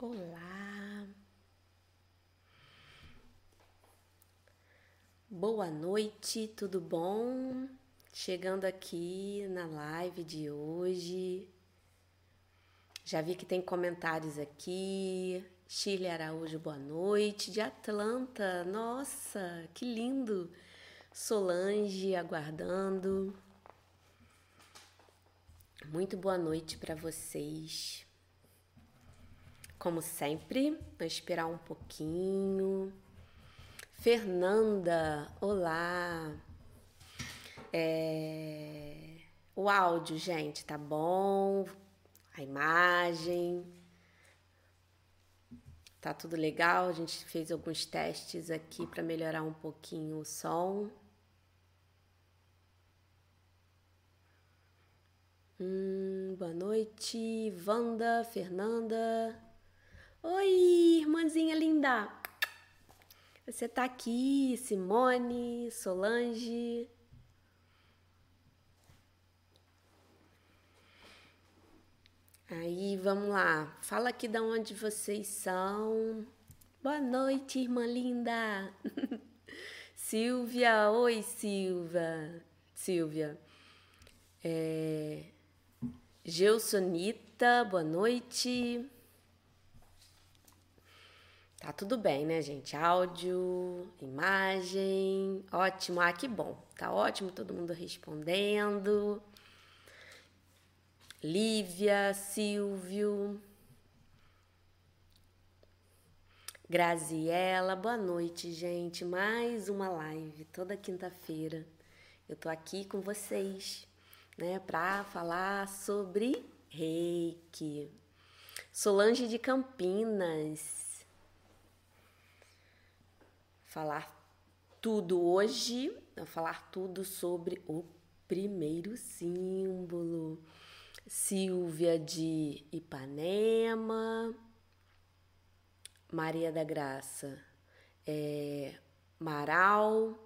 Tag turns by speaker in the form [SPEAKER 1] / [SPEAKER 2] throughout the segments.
[SPEAKER 1] Olá, boa noite, tudo bom? Chegando aqui na live de hoje. Já vi que tem comentários aqui. Chile Araújo, boa noite. De Atlanta, nossa, que lindo. Solange aguardando. Muito boa noite para vocês. Como sempre, vou esperar um pouquinho. Fernanda, olá. É... O áudio, gente, tá bom? A imagem. Tá tudo legal? A gente fez alguns testes aqui para melhorar um pouquinho o som. Hum, boa noite, Wanda, Fernanda. Oi, irmãzinha linda. Você tá aqui, Simone, Solange. Aí, vamos lá. Fala aqui de onde vocês são. Boa noite, irmã linda. Silvia, oi, Silvia. Silvia. É... Gelsonita, boa noite. Tá tudo bem, né, gente? Áudio, imagem, ótimo. Ah, que bom. Tá ótimo, todo mundo respondendo. Lívia, Silvio, Graziela, boa noite, gente. Mais uma live toda quinta-feira. Eu tô aqui com vocês né, para falar sobre reiki. Solange de Campinas. Falar tudo hoje, falar tudo sobre o primeiro símbolo. Silvia de Ipanema, Maria da Graça, é, Maral,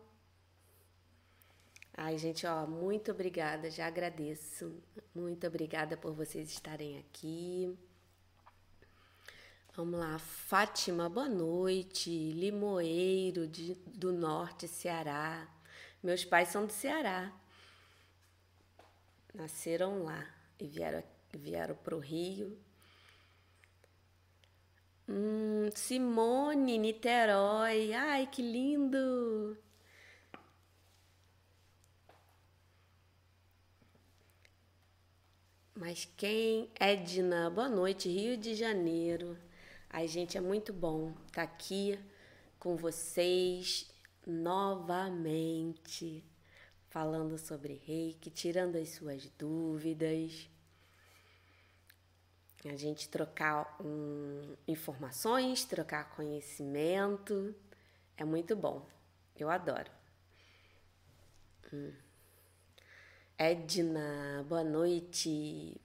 [SPEAKER 1] Ai, gente, ó, muito obrigada, já agradeço. Muito obrigada por vocês estarem aqui. Vamos lá, Fátima, boa noite. Limoeiro, de, do Norte, Ceará. Meus pais são do Ceará. Nasceram lá e vieram, vieram para o Rio. Hum, Simone, Niterói. Ai, que lindo! Mas quem? Edna, boa noite, Rio de Janeiro. Ai, gente, é muito bom estar tá aqui com vocês novamente, falando sobre reiki, tirando as suas dúvidas. A gente trocar um, informações, trocar conhecimento. É muito bom. Eu adoro. Hum. Edna, boa noite.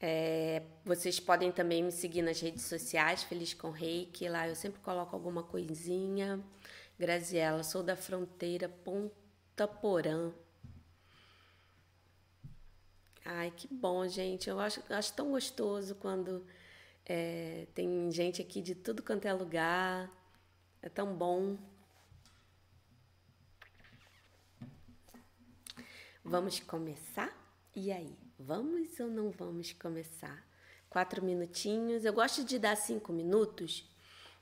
[SPEAKER 1] É, vocês podem também me seguir nas redes sociais, Feliz com Reiki, lá eu sempre coloco alguma coisinha. Graziela, sou da fronteira Ponta Porã. Ai, que bom, gente. Eu acho, acho tão gostoso quando é, tem gente aqui de tudo quanto é lugar. É tão bom. Vamos começar? E aí, vamos ou não vamos começar? Quatro minutinhos. Eu gosto de dar cinco minutos,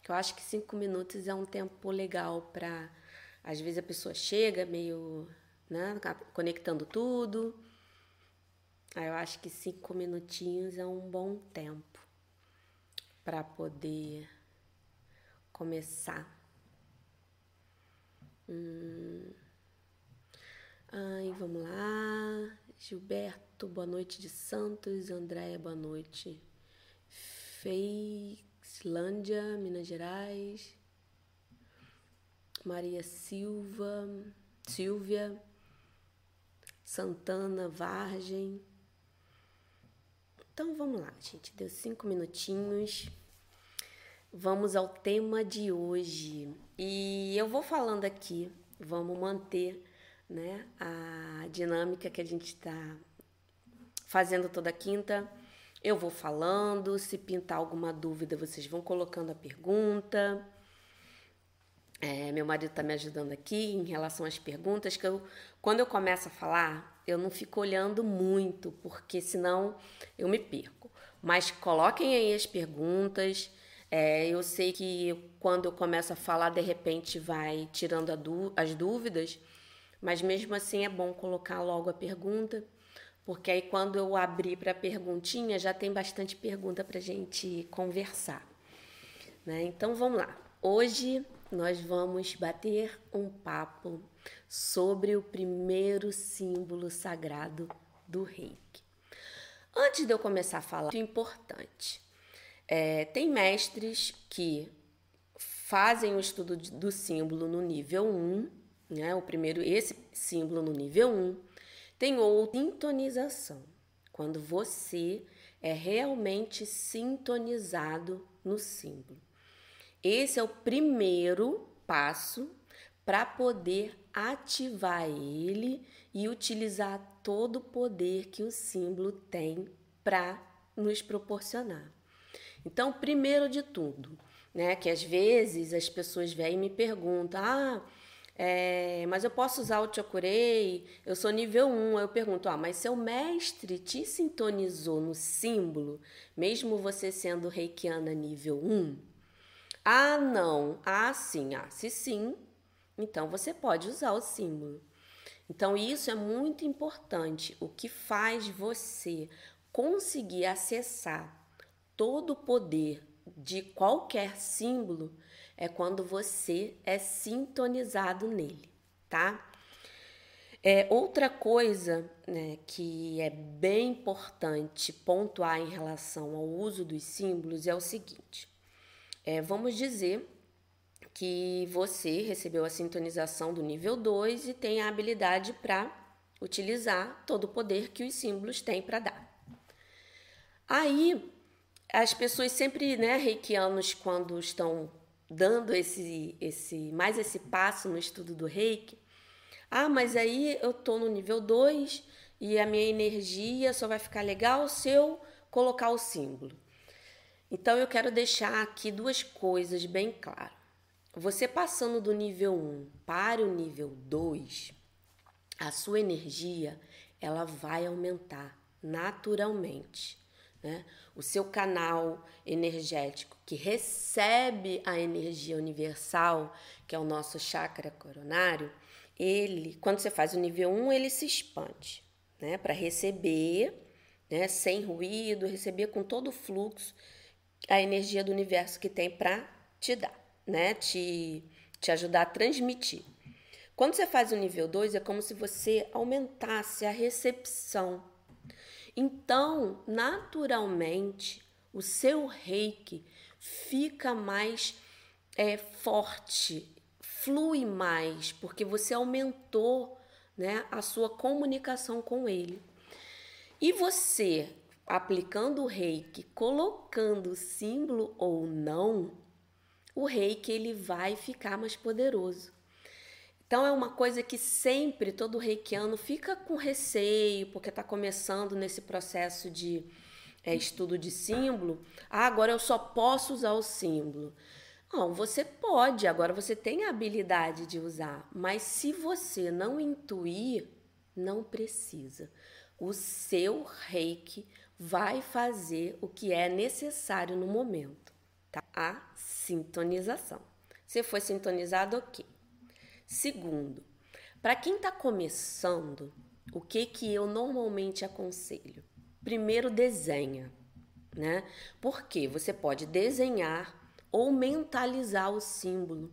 [SPEAKER 1] que eu acho que cinco minutos é um tempo legal para. Às vezes a pessoa chega meio, né, conectando tudo. Aí eu acho que cinco minutinhos é um bom tempo para poder começar. Hum. Ai, vamos lá. Gilberto, boa noite de Santos. Andréia, boa noite. Feislândia, Minas Gerais. Maria Silva, Silvia. Santana, Vargem. Então vamos lá, gente. Deu cinco minutinhos. Vamos ao tema de hoje. E eu vou falando aqui, vamos manter né? A dinâmica que a gente está fazendo toda quinta. Eu vou falando, se pintar alguma dúvida, vocês vão colocando a pergunta. É, meu marido está me ajudando aqui em relação às perguntas, que eu, quando eu começo a falar, eu não fico olhando muito, porque senão eu me perco. Mas coloquem aí as perguntas. É, eu sei que quando eu começo a falar, de repente vai tirando as dúvidas, mas mesmo assim é bom colocar logo a pergunta, porque aí quando eu abrir para a perguntinha já tem bastante pergunta para gente conversar. Né? Então vamos lá. Hoje nós vamos bater um papo sobre o primeiro símbolo sagrado do reiki. Antes de eu começar a falar, é importante. É, tem mestres que fazem o estudo do símbolo no nível 1, né? O primeiro, esse símbolo no nível 1. Tem outra sintonização, quando você é realmente sintonizado no símbolo. Esse é o primeiro passo para poder ativar ele e utilizar todo o poder que o símbolo tem para nos proporcionar. Então, primeiro de tudo, né, que às vezes as pessoas vêm e me perguntam: ah, é, mas eu posso usar o Chokurei, eu sou nível 1. Eu pergunto, ah, mas seu mestre te sintonizou no símbolo, mesmo você sendo reikiana nível 1? Ah, não. Ah, sim. Ah, se sim, então você pode usar o símbolo. Então, isso é muito importante. O que faz você conseguir acessar todo o poder de qualquer símbolo é quando você é sintonizado nele, tá? É, outra coisa né, que é bem importante pontuar em relação ao uso dos símbolos é o seguinte: é, vamos dizer que você recebeu a sintonização do nível 2 e tem a habilidade para utilizar todo o poder que os símbolos têm para dar. Aí, as pessoas sempre, né, reikianos, quando estão dando esse, esse mais esse passo no estudo do reiki, ah, mas aí eu tô no nível 2 e a minha energia só vai ficar legal se eu colocar o símbolo. Então eu quero deixar aqui duas coisas bem claras. Você passando do nível 1 para o nível 2, a sua energia ela vai aumentar naturalmente. Né? O seu canal energético que recebe a energia universal, que é o nosso chakra coronário, ele, quando você faz o nível 1, ele se expande, né? Para receber, né? Sem ruído, receber com todo o fluxo a energia do universo que tem para te dar, né? Te, te ajudar a transmitir. Quando você faz o nível 2, é como se você aumentasse a recepção. Então, naturalmente, o seu reiki fica mais é, forte, flui mais, porque você aumentou né, a sua comunicação com ele. E você, aplicando o reiki, colocando símbolo ou não, o reiki ele vai ficar mais poderoso. Então é uma coisa que sempre todo reikiano fica com receio, porque está começando nesse processo de é, estudo de símbolo. Ah, agora eu só posso usar o símbolo. Não, você pode, agora você tem a habilidade de usar, mas se você não intuir, não precisa. O seu reiki vai fazer o que é necessário no momento, tá? A sintonização. Você foi sintonizado, ok. Segundo, para quem está começando, o que que eu normalmente aconselho? Primeiro desenha, né? Porque você pode desenhar ou mentalizar o símbolo,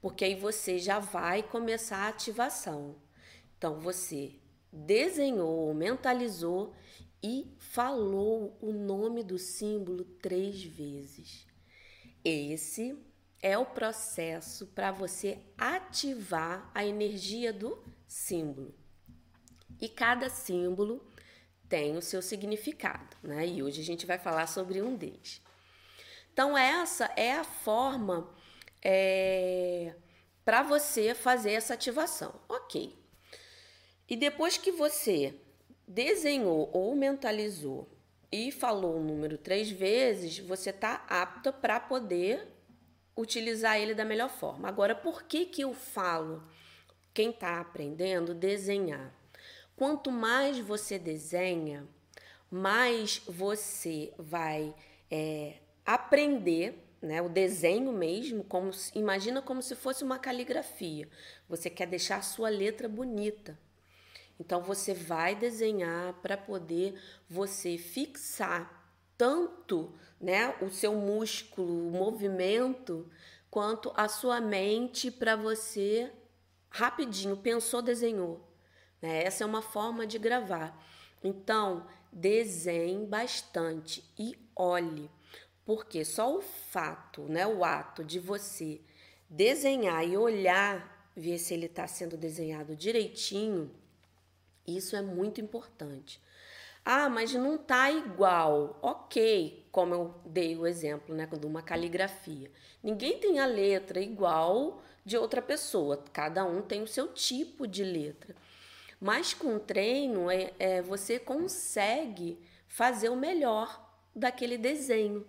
[SPEAKER 1] porque aí você já vai começar a ativação. Então você desenhou ou mentalizou e falou o nome do símbolo três vezes. Esse é o processo para você ativar a energia do símbolo. E cada símbolo tem o seu significado, né? E hoje a gente vai falar sobre um deles. Então, essa é a forma é, para você fazer essa ativação. Ok. E depois que você desenhou ou mentalizou e falou o número três vezes, você está apta para poder utilizar ele da melhor forma. Agora, por que, que eu falo quem está aprendendo desenhar? Quanto mais você desenha, mais você vai é, aprender né, o desenho mesmo, como imagina como se fosse uma caligrafia. Você quer deixar a sua letra bonita. Então você vai desenhar para poder você fixar tanto, né, o seu músculo, o movimento, quanto a sua mente para você rapidinho pensou, desenhou. Né? Essa é uma forma de gravar. Então, desenhe bastante e olhe porque só o fato, né, o ato de você desenhar e olhar, ver se ele está sendo desenhado direitinho, isso é muito importante. Ah, mas não tá igual. Ok, como eu dei o exemplo, né, de uma caligrafia. Ninguém tem a letra igual de outra pessoa. Cada um tem o seu tipo de letra. Mas com treino, é, é você consegue fazer o melhor daquele desenho.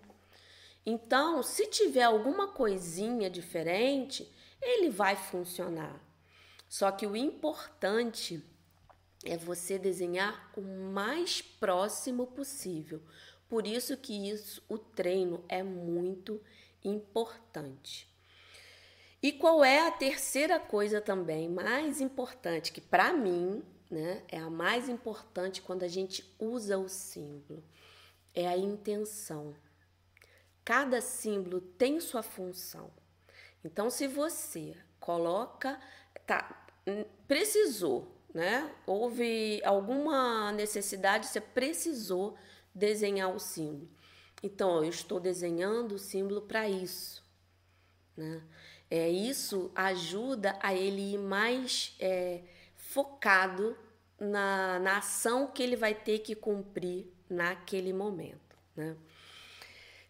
[SPEAKER 1] Então, se tiver alguma coisinha diferente, ele vai funcionar. Só que o importante é você desenhar o mais próximo possível. Por isso que isso, o treino é muito importante. E qual é a terceira coisa também mais importante que para mim, né, é a mais importante quando a gente usa o símbolo? É a intenção. Cada símbolo tem sua função. Então, se você coloca, tá, hum, precisou, né? Houve alguma necessidade, você precisou desenhar o símbolo. Então, eu estou desenhando o símbolo para isso, né? É, isso ajuda a ele ir mais é, focado na, na ação que ele vai ter que cumprir naquele momento, né?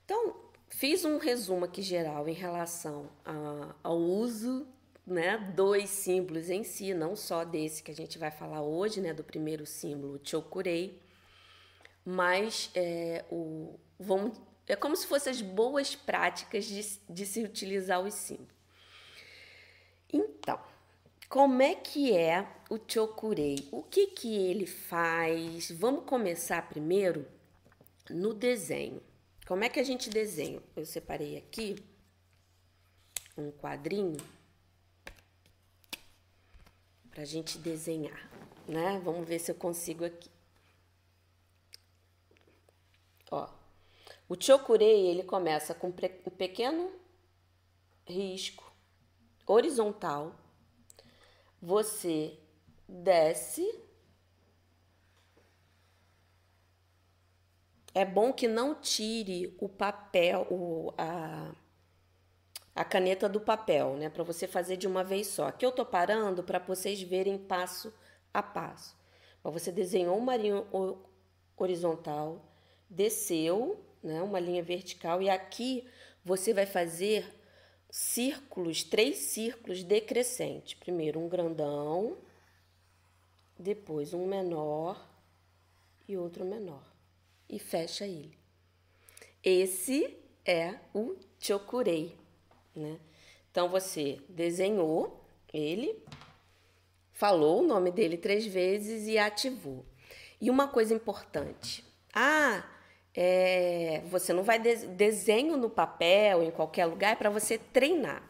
[SPEAKER 1] Então, fiz um resumo aqui geral em relação a, ao uso né, dos símbolos em si, não só desse que a gente vai falar hoje, né, do primeiro símbolo, Chokurei, mas é, o, vamos, é como se fossem as boas práticas de, de se utilizar os símbolos. Então, como é que é o Chokurei? O que, que ele faz? Vamos começar primeiro no desenho. Como é que a gente desenha? Eu separei aqui um quadrinho para a gente desenhar, né? Vamos ver se eu consigo aqui. Ó, o chokurei ele começa com um pequeno risco horizontal. Você desce É bom que não tire o papel, o, a, a caneta do papel, né? Para você fazer de uma vez só. Aqui eu tô parando para vocês verem passo a passo. Você desenhou uma linha horizontal, desceu, né? Uma linha vertical e aqui você vai fazer círculos, três círculos decrescentes. Primeiro um grandão, depois um menor e outro menor e fecha ele. Esse é o chokurei, né? Então você desenhou ele, falou o nome dele três vezes e ativou. E uma coisa importante: ah, é, você não vai de desenho no papel em qualquer lugar é para você treinar.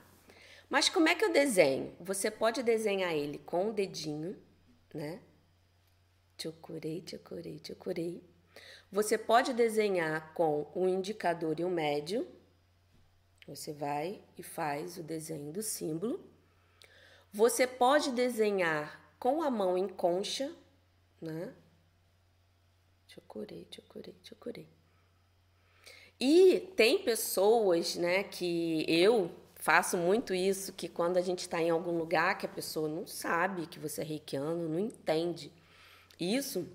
[SPEAKER 1] Mas como é que eu desenho? Você pode desenhar ele com o dedinho, né? Chokurei, chokurei, chokurei. Você pode desenhar com um indicador e um médio. Você vai e faz o desenho do símbolo. Você pode desenhar com a mão em concha, né? Chocorei, chocorei, chocorei. E tem pessoas, né, que eu faço muito isso, que quando a gente está em algum lugar que a pessoa não sabe que você é reikiano, não entende. Isso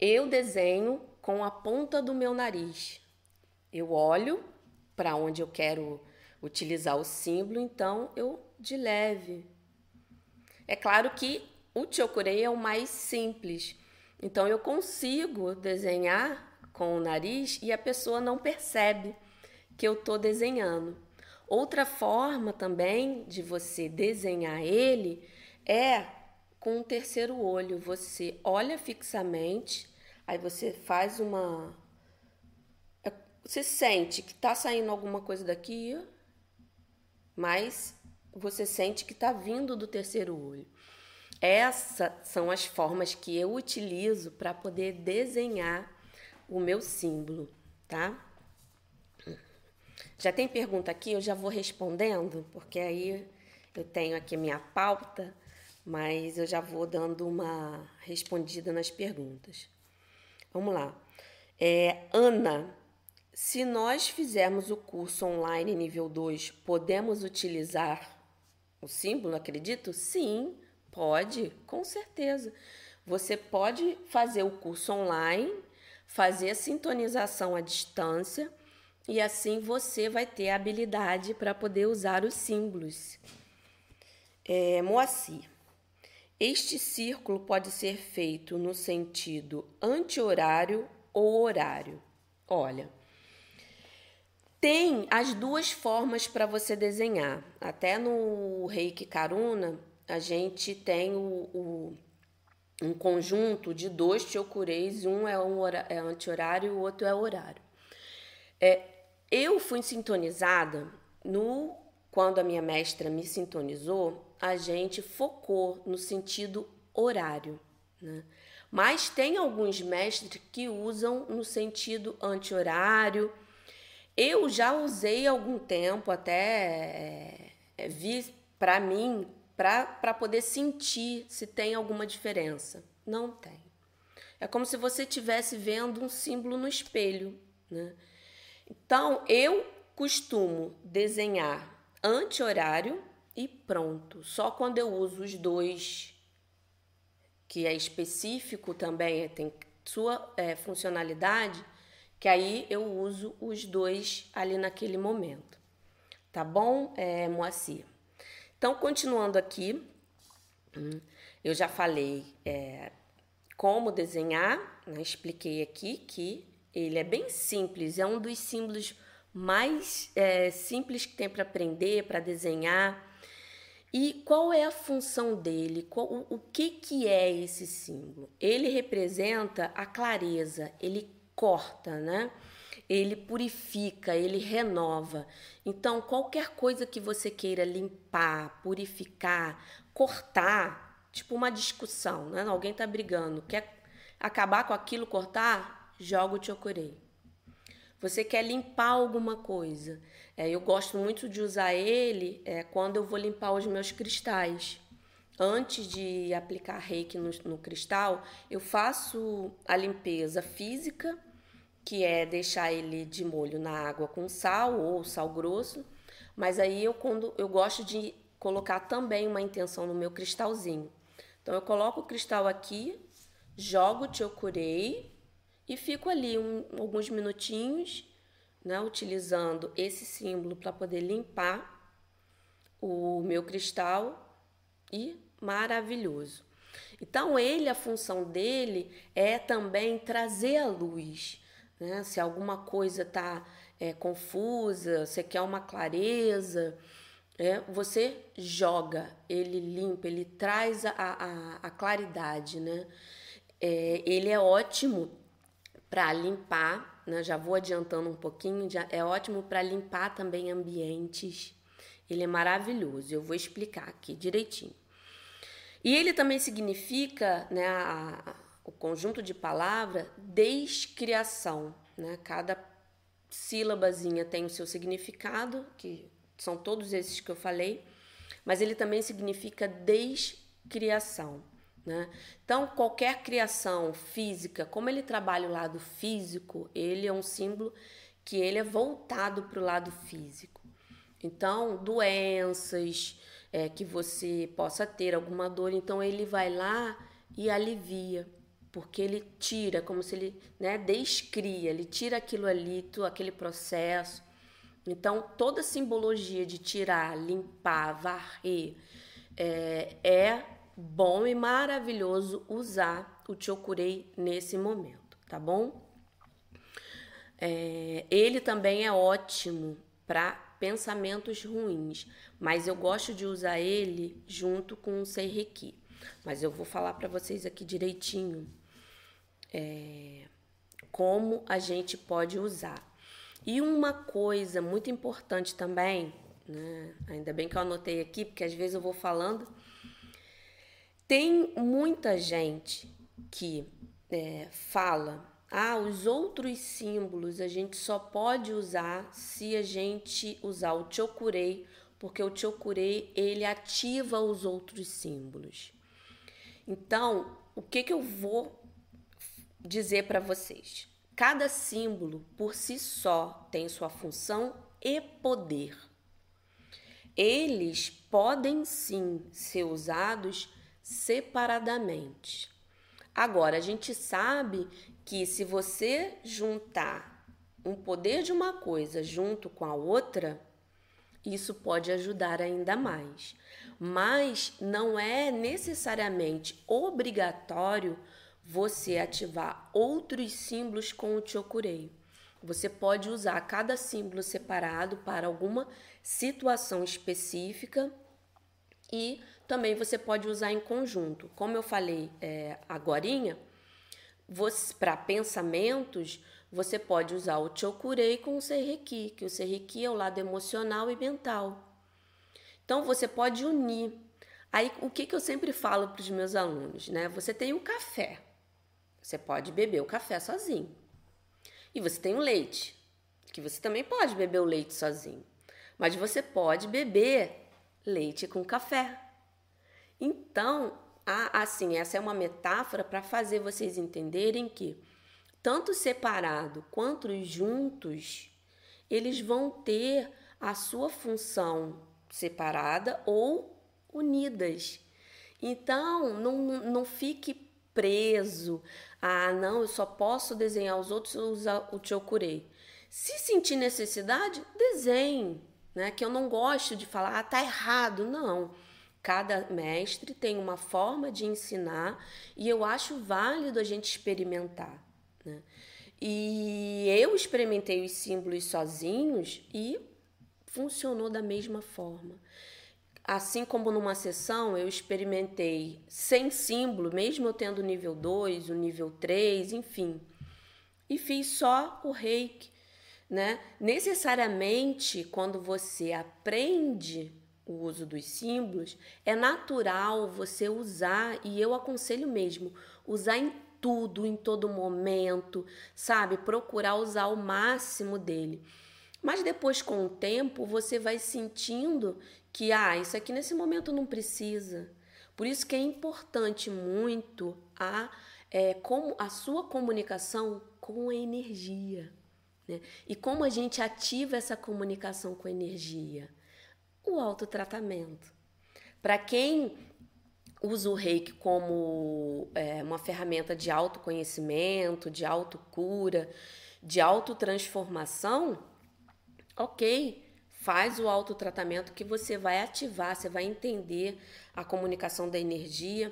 [SPEAKER 1] eu desenho com a ponta do meu nariz. Eu olho para onde eu quero utilizar o símbolo, então eu de leve. É claro que o chokurei é o mais simples, então eu consigo desenhar com o nariz e a pessoa não percebe que eu estou desenhando. Outra forma também de você desenhar ele é com o terceiro olho. Você olha fixamente, aí você faz uma. Você sente que está saindo alguma coisa daqui, mas você sente que está vindo do terceiro olho. Essas são as formas que eu utilizo para poder desenhar o meu símbolo, tá? Já tem pergunta aqui, eu já vou respondendo, porque aí eu tenho aqui minha pauta, mas eu já vou dando uma respondida nas perguntas. Vamos lá. É, Ana, se nós fizermos o curso online nível 2, podemos utilizar o símbolo, acredito? Sim, pode, com certeza. Você pode fazer o curso online, fazer a sintonização à distância e assim você vai ter a habilidade para poder usar os símbolos. É, Moacir. Este círculo pode ser feito no sentido anti-horário ou horário. Olha, tem as duas formas para você desenhar. Até no Reiki Karuna, a gente tem o, o um conjunto de dois chokureis, um é, um é anti-horário e o outro é horário. É, eu fui sintonizada no quando a minha mestra me sintonizou, a gente focou no sentido horário, né? Mas tem alguns mestres que usam no sentido anti-horário. Eu já usei algum tempo, até é, vi para mim, para poder sentir se tem alguma diferença. Não tem. É como se você estivesse vendo um símbolo no espelho, né? Então, eu costumo desenhar anti-horário e pronto. Só quando eu uso os dois, que é específico também, é, tem sua é, funcionalidade, que aí eu uso os dois ali naquele momento. Tá bom, é, Moacir? Então, continuando aqui, hum, eu já falei é, como desenhar, né? expliquei aqui que ele é bem simples, é um dos símbolos mais é, simples que tem para aprender, para desenhar. E qual é a função dele? Qual, o, o que, que é esse símbolo? Ele representa a clareza, ele corta, né? Ele purifica, ele renova. Então, qualquer coisa que você queira limpar, purificar, cortar, tipo uma discussão, né? Alguém está brigando, quer acabar com aquilo, cortar? joga o chokurei. Você quer limpar alguma coisa. É, eu gosto muito de usar ele é, quando eu vou limpar os meus cristais. Antes de aplicar reiki no, no cristal, eu faço a limpeza física, que é deixar ele de molho na água com sal ou sal grosso. Mas aí eu, quando, eu gosto de colocar também uma intenção no meu cristalzinho. Então eu coloco o cristal aqui, jogo o chokurei e fico ali um, alguns minutinhos, né, utilizando esse símbolo para poder limpar o meu cristal e maravilhoso. Então ele, a função dele é também trazer a luz, né? Se alguma coisa está é, confusa, você quer uma clareza, é, você joga, ele limpa, ele traz a, a, a claridade, né? É, ele é ótimo para limpar, né? já vou adiantando um pouquinho, já é ótimo para limpar também ambientes. Ele é maravilhoso, eu vou explicar aqui direitinho. E ele também significa, né, a, a, o conjunto de palavra descriação, né? Cada sílabazinha tem o seu significado, que são todos esses que eu falei, mas ele também significa descriação. Né? Então, qualquer criação física, como ele trabalha o lado físico, ele é um símbolo que ele é voltado para o lado físico. Então, doenças é, que você possa ter, alguma dor, então ele vai lá e alivia, porque ele tira, como se ele né, descria, ele tira aquilo ali, aquele processo. Então, toda simbologia de tirar, limpar, varrer, é, é bom e maravilhoso usar o Chokurei nesse momento, tá bom? É, ele também é ótimo para pensamentos ruins, mas eu gosto de usar ele junto com o Seireki. Mas eu vou falar para vocês aqui direitinho é, como a gente pode usar. E uma coisa muito importante também, né? ainda bem que eu anotei aqui, porque às vezes eu vou falando. Tem muita gente que é, fala ah, os outros símbolos a gente só pode usar se a gente usar o chokurei, porque o chokurei ele ativa os outros símbolos. Então, o que, que eu vou dizer para vocês? Cada símbolo por si só tem sua função e poder. Eles podem sim ser usados separadamente. Agora, a gente sabe que se você juntar um poder de uma coisa junto com a outra, isso pode ajudar ainda mais. Mas não é necessariamente obrigatório você ativar outros símbolos com o Chokurei. Você pode usar cada símbolo separado para alguma situação específica e também você pode usar em conjunto. Como eu falei é, agorinha, para pensamentos, você pode usar o Chokurei com o Seireki, que o Seireki é o lado emocional e mental. Então, você pode unir. Aí, o que, que eu sempre falo para os meus alunos, né? Você tem o café. Você pode beber o café sozinho. E você tem o leite, que você também pode beber o leite sozinho. Mas você pode beber leite com café. Então, assim, essa é uma metáfora para fazer vocês entenderem que tanto separado quanto juntos, eles vão ter a sua função separada ou unidas. Então, não, não fique preso. Ah, não, eu só posso desenhar os outros usar o Chokurei. Se sentir necessidade, desenhe, né? Que eu não gosto de falar, ah, tá errado. Não. Cada mestre tem uma forma de ensinar e eu acho válido a gente experimentar. Né? E eu experimentei os símbolos sozinhos e funcionou da mesma forma. Assim como numa sessão eu experimentei sem símbolo, mesmo eu tendo nível 2, o nível 3, enfim. E fiz só o reiki. Né? Necessariamente, quando você aprende o uso dos símbolos, é natural você usar, e eu aconselho mesmo, usar em tudo, em todo momento, sabe? Procurar usar o máximo dele. Mas depois, com o tempo, você vai sentindo que, ah, isso aqui nesse momento não precisa. Por isso que é importante muito a, é, como a sua comunicação com a energia. Né? E como a gente ativa essa comunicação com a energia? O autotratamento. Para quem usa o reiki como é, uma ferramenta de autoconhecimento, de autocura, de autotransformação, ok, faz o autotratamento que você vai ativar, você vai entender a comunicação da energia,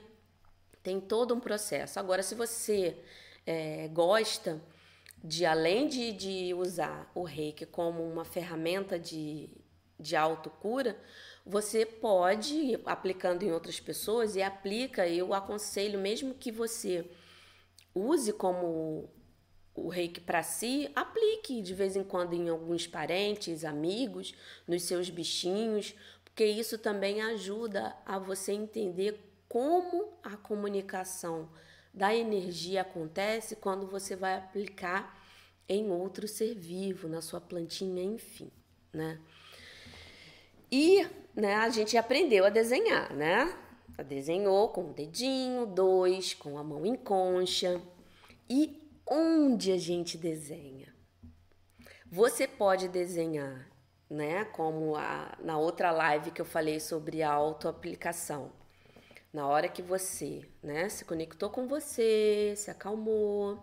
[SPEAKER 1] tem todo um processo. Agora, se você é, gosta de, além de, de usar o reiki como uma ferramenta de, de autocura, você pode ir aplicando em outras pessoas e aplica, eu aconselho mesmo que você use como o reiki para si, aplique de vez em quando em alguns parentes, amigos, nos seus bichinhos, porque isso também ajuda a você entender como a comunicação da energia acontece quando você vai aplicar em outro ser vivo, na sua plantinha, enfim, né? E né, a gente aprendeu a desenhar, né? Desenhou com o dedinho, dois, com a mão em concha. E onde a gente desenha? Você pode desenhar, né? Como a, na outra live que eu falei sobre autoaplicação. Na hora que você, né, se conectou com você, se acalmou,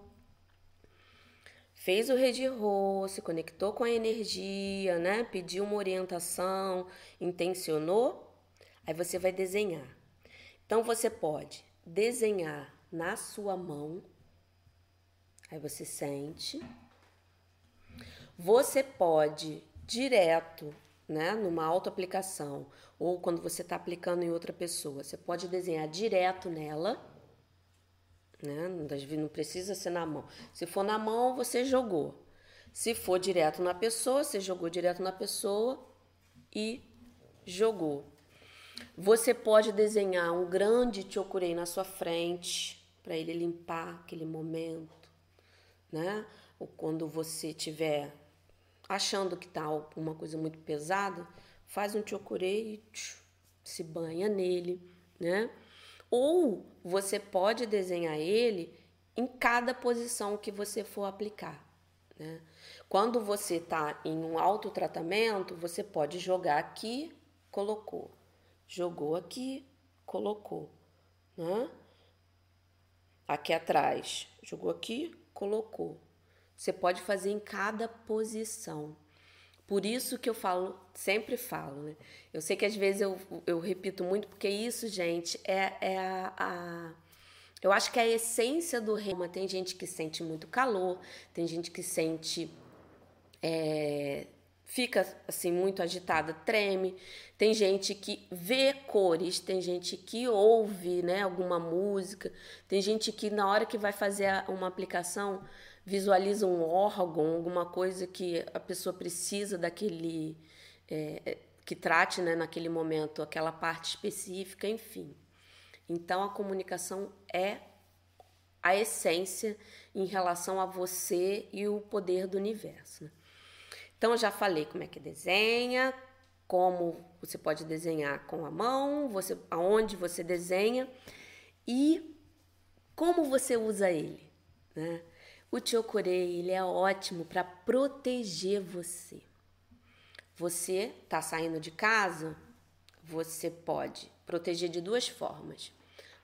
[SPEAKER 1] fez o redirô, se conectou com a energia, né? Pediu uma orientação, intencionou, aí você vai desenhar. Então você pode desenhar na sua mão. Aí você sente. Você pode direto, né, numa autoaplicação ou quando você está aplicando em outra pessoa, você pode desenhar direto nela, né? Não precisa ser na mão. Se for na mão, você jogou. Se for direto na pessoa, você jogou direto na pessoa e jogou. Você pode desenhar um grande chokurei na sua frente para ele limpar aquele momento, né? Ou quando você tiver achando que tá uma coisa muito pesada, faz um chokurei e se banha nele, né? Ou você pode desenhar ele em cada posição que você for aplicar, né? Quando você está em um autotratamento, você pode jogar aqui, colocou. Jogou aqui, colocou. Né? Aqui atrás, jogou aqui, colocou. Você pode fazer em cada posição. Por isso que eu falo, sempre falo, né? Eu sei que às vezes eu, eu repito muito, porque isso, gente, é, é a, a eu acho que é a essência do reuma. Tem gente que sente muito calor, tem gente que sente é, fica assim muito agitada, treme. Tem gente que vê cores, tem gente que ouve, né, alguma música. Tem gente que na hora que vai fazer uma aplicação visualiza um órgão, alguma coisa que a pessoa precisa daquele é, é que trate, né, naquele momento aquela parte específica, enfim. Então a comunicação é a essência em relação a você e o poder do universo. Né? Então, eu já falei como é que desenha, como você pode desenhar com a mão, você, aonde você desenha e como você usa ele. Né? O Chokurei ele é ótimo para proteger você. Você está saindo de casa, você pode proteger de duas formas.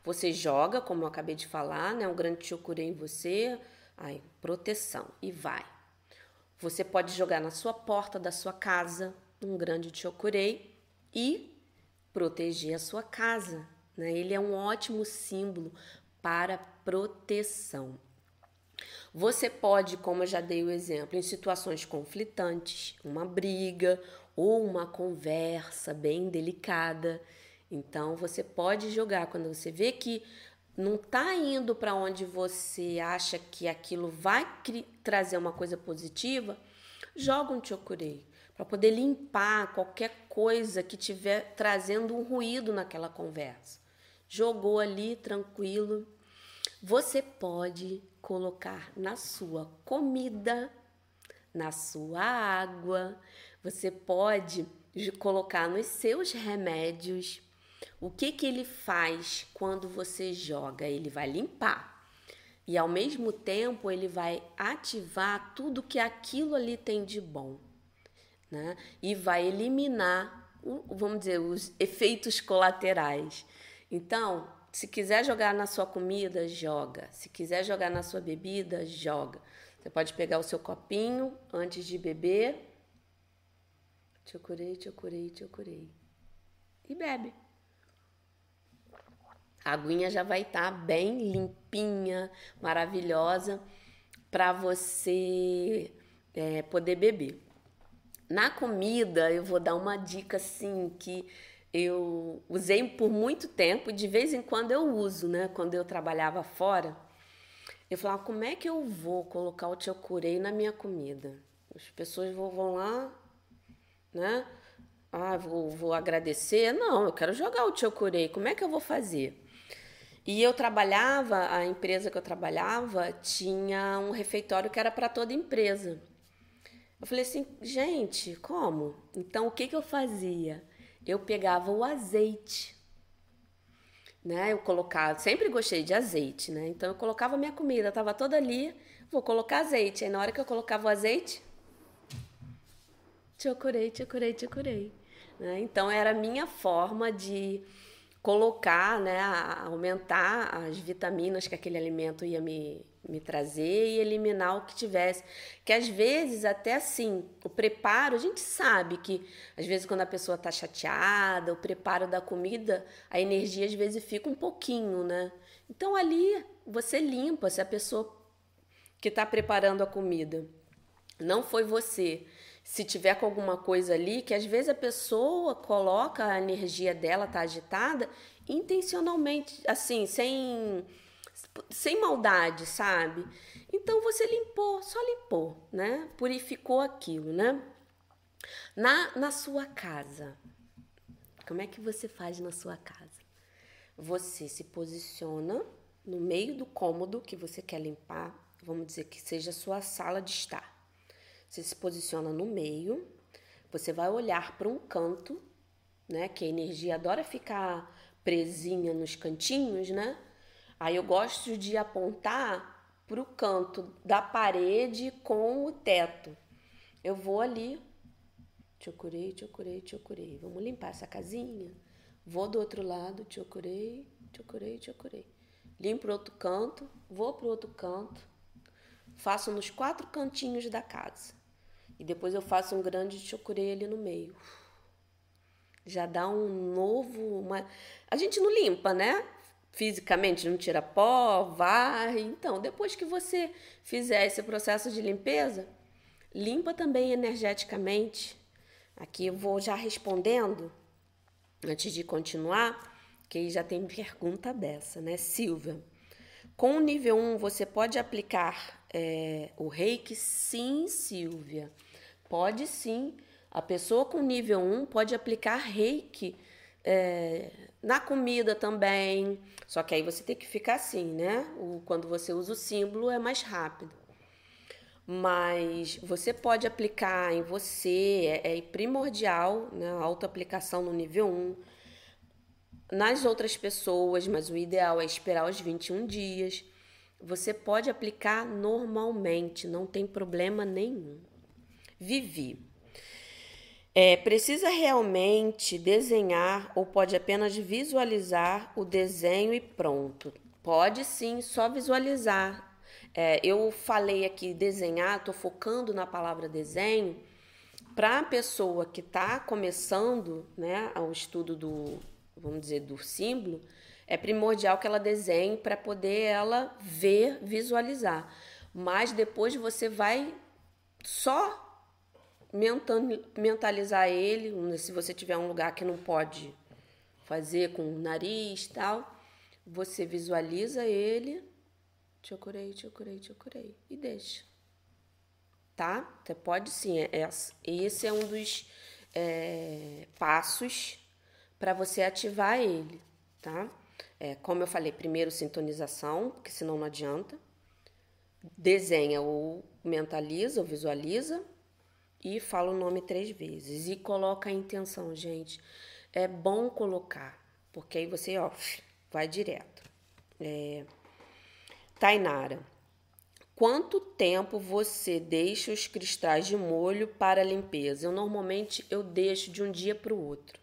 [SPEAKER 1] Você joga, como eu acabei de falar, né, um grande Chokurei em você, aí proteção e vai. Você pode jogar na sua porta da sua casa um grande chokurei e proteger a sua casa. Né? Ele é um ótimo símbolo para proteção. Você pode, como eu já dei o exemplo, em situações conflitantes, uma briga ou uma conversa bem delicada. Então, você pode jogar quando você vê que não está indo para onde você acha que aquilo vai trazer uma coisa positiva, joga um chokurei para poder limpar qualquer coisa que tiver trazendo um ruído naquela conversa. Jogou ali tranquilo. Você pode colocar na sua comida, na sua água, você pode colocar nos seus remédios o que, que ele faz quando você joga? Ele vai limpar. E ao mesmo tempo ele vai ativar tudo que aquilo ali tem de bom. Né? E vai eliminar, vamos dizer, os efeitos colaterais. Então, se quiser jogar na sua comida, joga. Se quiser jogar na sua bebida, joga. Você pode pegar o seu copinho antes de beber. Curei, te curei. E bebe. A aguinha já vai estar tá bem limpinha, maravilhosa, para você é, poder beber. Na comida, eu vou dar uma dica assim que eu usei por muito tempo, de vez em quando eu uso, né? Quando eu trabalhava fora, eu falava, como é que eu vou colocar o chokurei na minha comida? As pessoas vão lá, né? Ah, vou, vou agradecer. Não, eu quero jogar o chokurei. Como é que eu vou fazer? E eu trabalhava, a empresa que eu trabalhava tinha um refeitório que era para toda empresa. Eu falei assim, gente, como? Então o que, que eu fazia? Eu pegava o azeite, né? Eu colocava, sempre gostei de azeite, né? Então eu colocava minha comida, tava toda ali, vou colocar azeite. Aí na hora que eu colocava o azeite, te curei, te curei, te curei. Né? Então era a minha forma de colocar, né, aumentar as vitaminas que aquele alimento ia me, me trazer e eliminar o que tivesse. Que às vezes, até assim, o preparo, a gente sabe que às vezes quando a pessoa está chateada, o preparo da comida, a energia às vezes fica um pouquinho, né? Então ali você limpa se a pessoa que está preparando a comida Não foi você. Se tiver com alguma coisa ali, que às vezes a pessoa coloca a energia dela, tá agitada, intencionalmente, assim, sem, sem maldade, sabe? Então você limpou, só limpou, né? Purificou aquilo, né? Na, na sua casa, como é que você faz na sua casa? Você se posiciona no meio do cômodo que você quer limpar, vamos dizer que seja a sua sala de estar. Você se posiciona no meio, você vai olhar para um canto, né? Que a energia adora ficar presinha nos cantinhos, né? Aí eu gosto de apontar para o canto da parede com o teto. Eu vou ali, chocurei, chocurei, chocurei. Vamos limpar essa casinha? Vou do outro lado, chocurei, chocurei, chocurei. Limpo o outro canto, vou para o outro canto, faço nos quatro cantinhos da casa. E depois eu faço um grande chocurei ali no meio. Já dá um novo. Uma... A gente não limpa, né? Fisicamente, não tira pó, varre. Então, depois que você fizer esse processo de limpeza, limpa também energeticamente. Aqui eu vou já respondendo, antes de continuar, que já tem pergunta dessa, né, Silvia? Com o nível 1, você pode aplicar é, o reiki? Sim, Silvia. Pode sim. A pessoa com nível 1 pode aplicar reiki é, na comida também. Só que aí você tem que ficar assim, né? O, quando você usa o símbolo é mais rápido. Mas você pode aplicar em você, é, é primordial, né? Autoaplicação no nível 1. Nas outras pessoas, mas o ideal é esperar os 21 dias. Você pode aplicar normalmente, não tem problema nenhum. Vivi. É, precisa realmente desenhar ou pode apenas visualizar o desenho e pronto? Pode sim, só visualizar. É, eu falei aqui desenhar, estou focando na palavra desenho para a pessoa que está começando né, o estudo do, vamos dizer, do símbolo, é primordial que ela desenhe para poder ela ver, visualizar. Mas depois você vai só mentalizar ele, se você tiver um lugar que não pode fazer com o nariz tal, você visualiza ele, te curei, te curei, te curei e deixa. Tá? Você pode sim. É, é, esse é um dos é, passos para você ativar ele, tá? É, como eu falei, primeiro sintonização, porque senão não adianta. Desenha ou mentaliza ou visualiza e fala o nome três vezes e coloca a intenção, gente. É bom colocar, porque aí você, ó, vai direto. É... Tainara, quanto tempo você deixa os cristais de molho para limpeza? Eu normalmente eu deixo de um dia para o outro.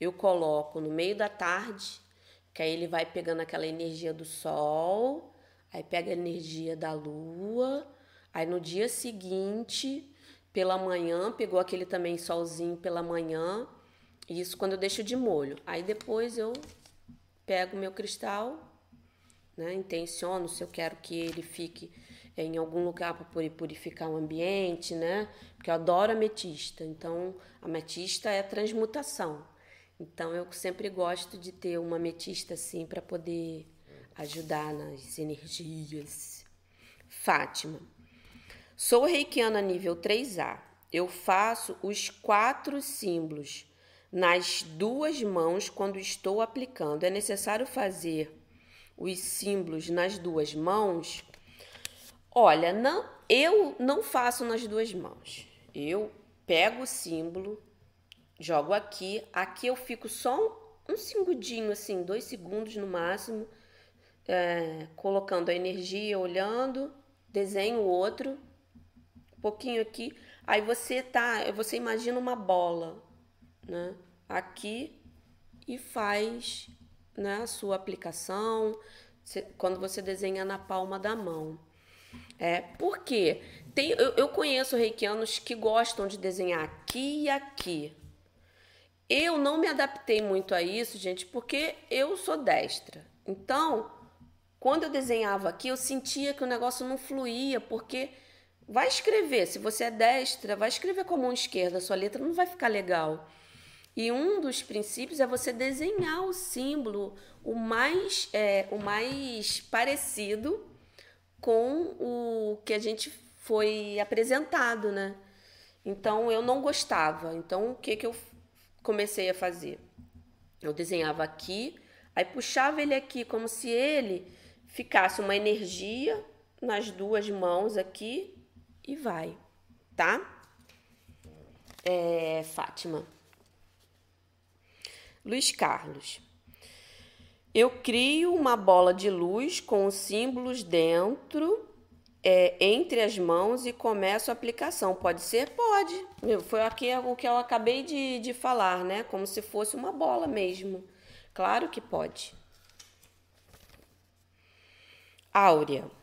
[SPEAKER 1] Eu coloco no meio da tarde, que aí ele vai pegando aquela energia do sol, aí pega a energia da lua, aí no dia seguinte pela manhã, pegou aquele também solzinho pela manhã, isso quando eu deixo de molho. Aí depois eu pego meu cristal, né, intenciono se eu quero que ele fique em algum lugar para purificar o ambiente, né? Porque eu adoro ametista. Então, ametista é transmutação. Então, eu sempre gosto de ter uma ametista assim para poder ajudar nas energias. Fátima. Sou reikiana nível 3A. Eu faço os quatro símbolos nas duas mãos quando estou aplicando. É necessário fazer os símbolos nas duas mãos? Olha, não, eu não faço nas duas mãos. Eu pego o símbolo, jogo aqui, aqui eu fico só um, um segundinho, assim, dois segundos no máximo, é, colocando a energia, olhando, desenho outro um pouquinho aqui. Aí você tá, você imagina uma bola, né? Aqui e faz, né, a sua aplicação quando você desenha na palma da mão. É, por quê? Tem, eu, eu conheço reikianos que gostam de desenhar aqui e aqui. Eu não me adaptei muito a isso, gente, porque eu sou destra. Então, quando eu desenhava aqui, eu sentia que o negócio não fluía, porque Vai escrever, se você é destra, vai escrever com a mão esquerda, sua letra não vai ficar legal. E um dos princípios é você desenhar o símbolo o mais, é, o mais parecido com o que a gente foi apresentado, né? Então eu não gostava. Então o que, que eu comecei a fazer? Eu desenhava aqui, aí puxava ele aqui como se ele ficasse uma energia nas duas mãos aqui e vai, tá? É, Fátima. Luiz Carlos. Eu crio uma bola de luz com os símbolos dentro, é, entre as mãos e começo a aplicação. Pode ser? Pode. Foi aqui o que eu acabei de, de falar, né? Como se fosse uma bola mesmo. Claro que pode. Áurea.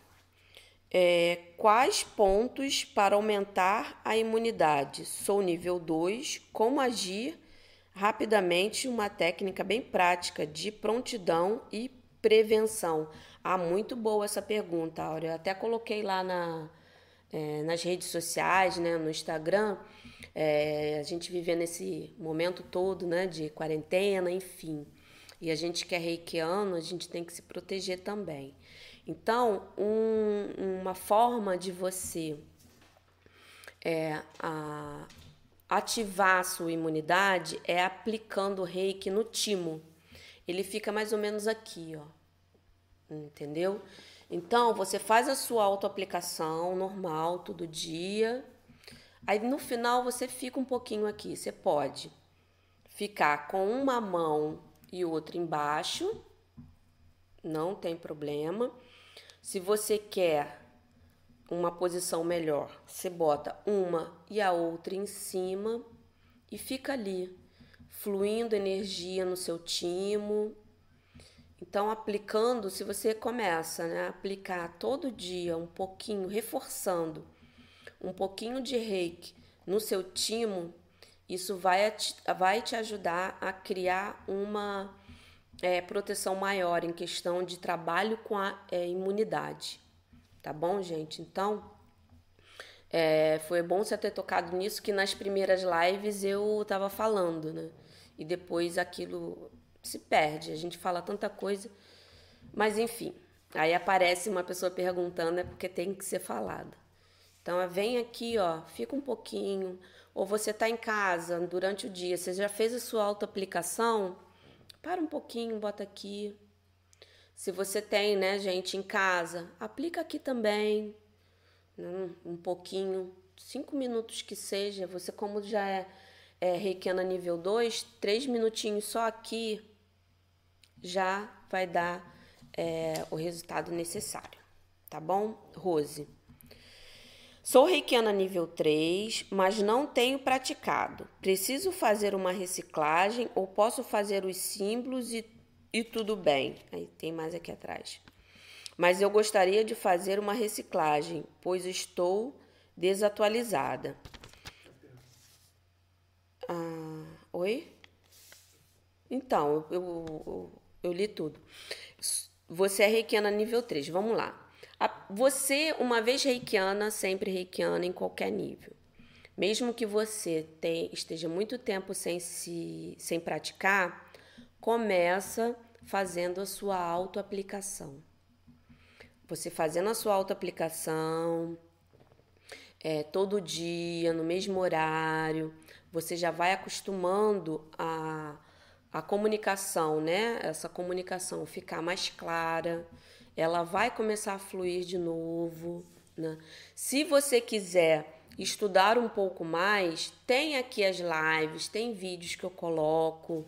[SPEAKER 1] É, quais pontos para aumentar a imunidade? Sou nível 2. Como agir rapidamente? Uma técnica bem prática de prontidão e prevenção. Ah, muito boa essa pergunta, Áurea. Eu até coloquei lá na, é, nas redes sociais, né, no Instagram. É, a gente vive nesse momento todo né, de quarentena, enfim. E a gente que é reikiano, a gente tem que se proteger também. Então, um, uma forma de você é, a, ativar a sua imunidade é aplicando o reiki no timo. Ele fica mais ou menos aqui, ó. Entendeu? Então, você faz a sua autoaplicação normal, todo dia. Aí no final você fica um pouquinho aqui. Você pode ficar com uma mão e outra embaixo, não tem problema. Se você quer uma posição melhor, você bota uma e a outra em cima e fica ali, fluindo energia no seu timo. Então, aplicando, se você começa né, a aplicar todo dia um pouquinho, reforçando um pouquinho de reiki no seu timo, isso vai, vai te ajudar a criar uma é, proteção maior em questão de trabalho com a é, imunidade. Tá bom, gente? Então, é, foi bom você ter tocado nisso, que nas primeiras lives eu tava falando, né? E depois aquilo se perde. A gente fala tanta coisa, mas enfim. Aí aparece uma pessoa perguntando, é porque tem que ser falado. Então, vem aqui, ó, fica um pouquinho. Ou você tá em casa durante o dia, você já fez a sua auto-aplicação? Para um pouquinho, bota aqui. Se você tem, né, gente, em casa, aplica aqui também. Um, um pouquinho, cinco minutos que seja. Você, como já é, é reikiana nível 2, três minutinhos só aqui já vai dar é, o resultado necessário. Tá bom, Rose? Sou reikiana nível 3, mas não tenho praticado. Preciso fazer uma reciclagem ou posso fazer os símbolos e, e tudo bem? Aí tem mais aqui atrás. Mas eu gostaria de fazer uma reciclagem, pois estou desatualizada. Ah, oi? Então, eu, eu, eu li tudo. Você é reikiana nível 3, vamos lá. Você, uma vez reikiana, sempre reikiana em qualquer nível. Mesmo que você tenha, esteja muito tempo sem, se, sem praticar, começa fazendo a sua autoaplicação. Você fazendo a sua autoaplicação é, todo dia, no mesmo horário, você já vai acostumando a, a comunicação, né? Essa comunicação ficar mais clara ela vai começar a fluir de novo. Né? Se você quiser estudar um pouco mais, tem aqui as lives, tem vídeos que eu coloco,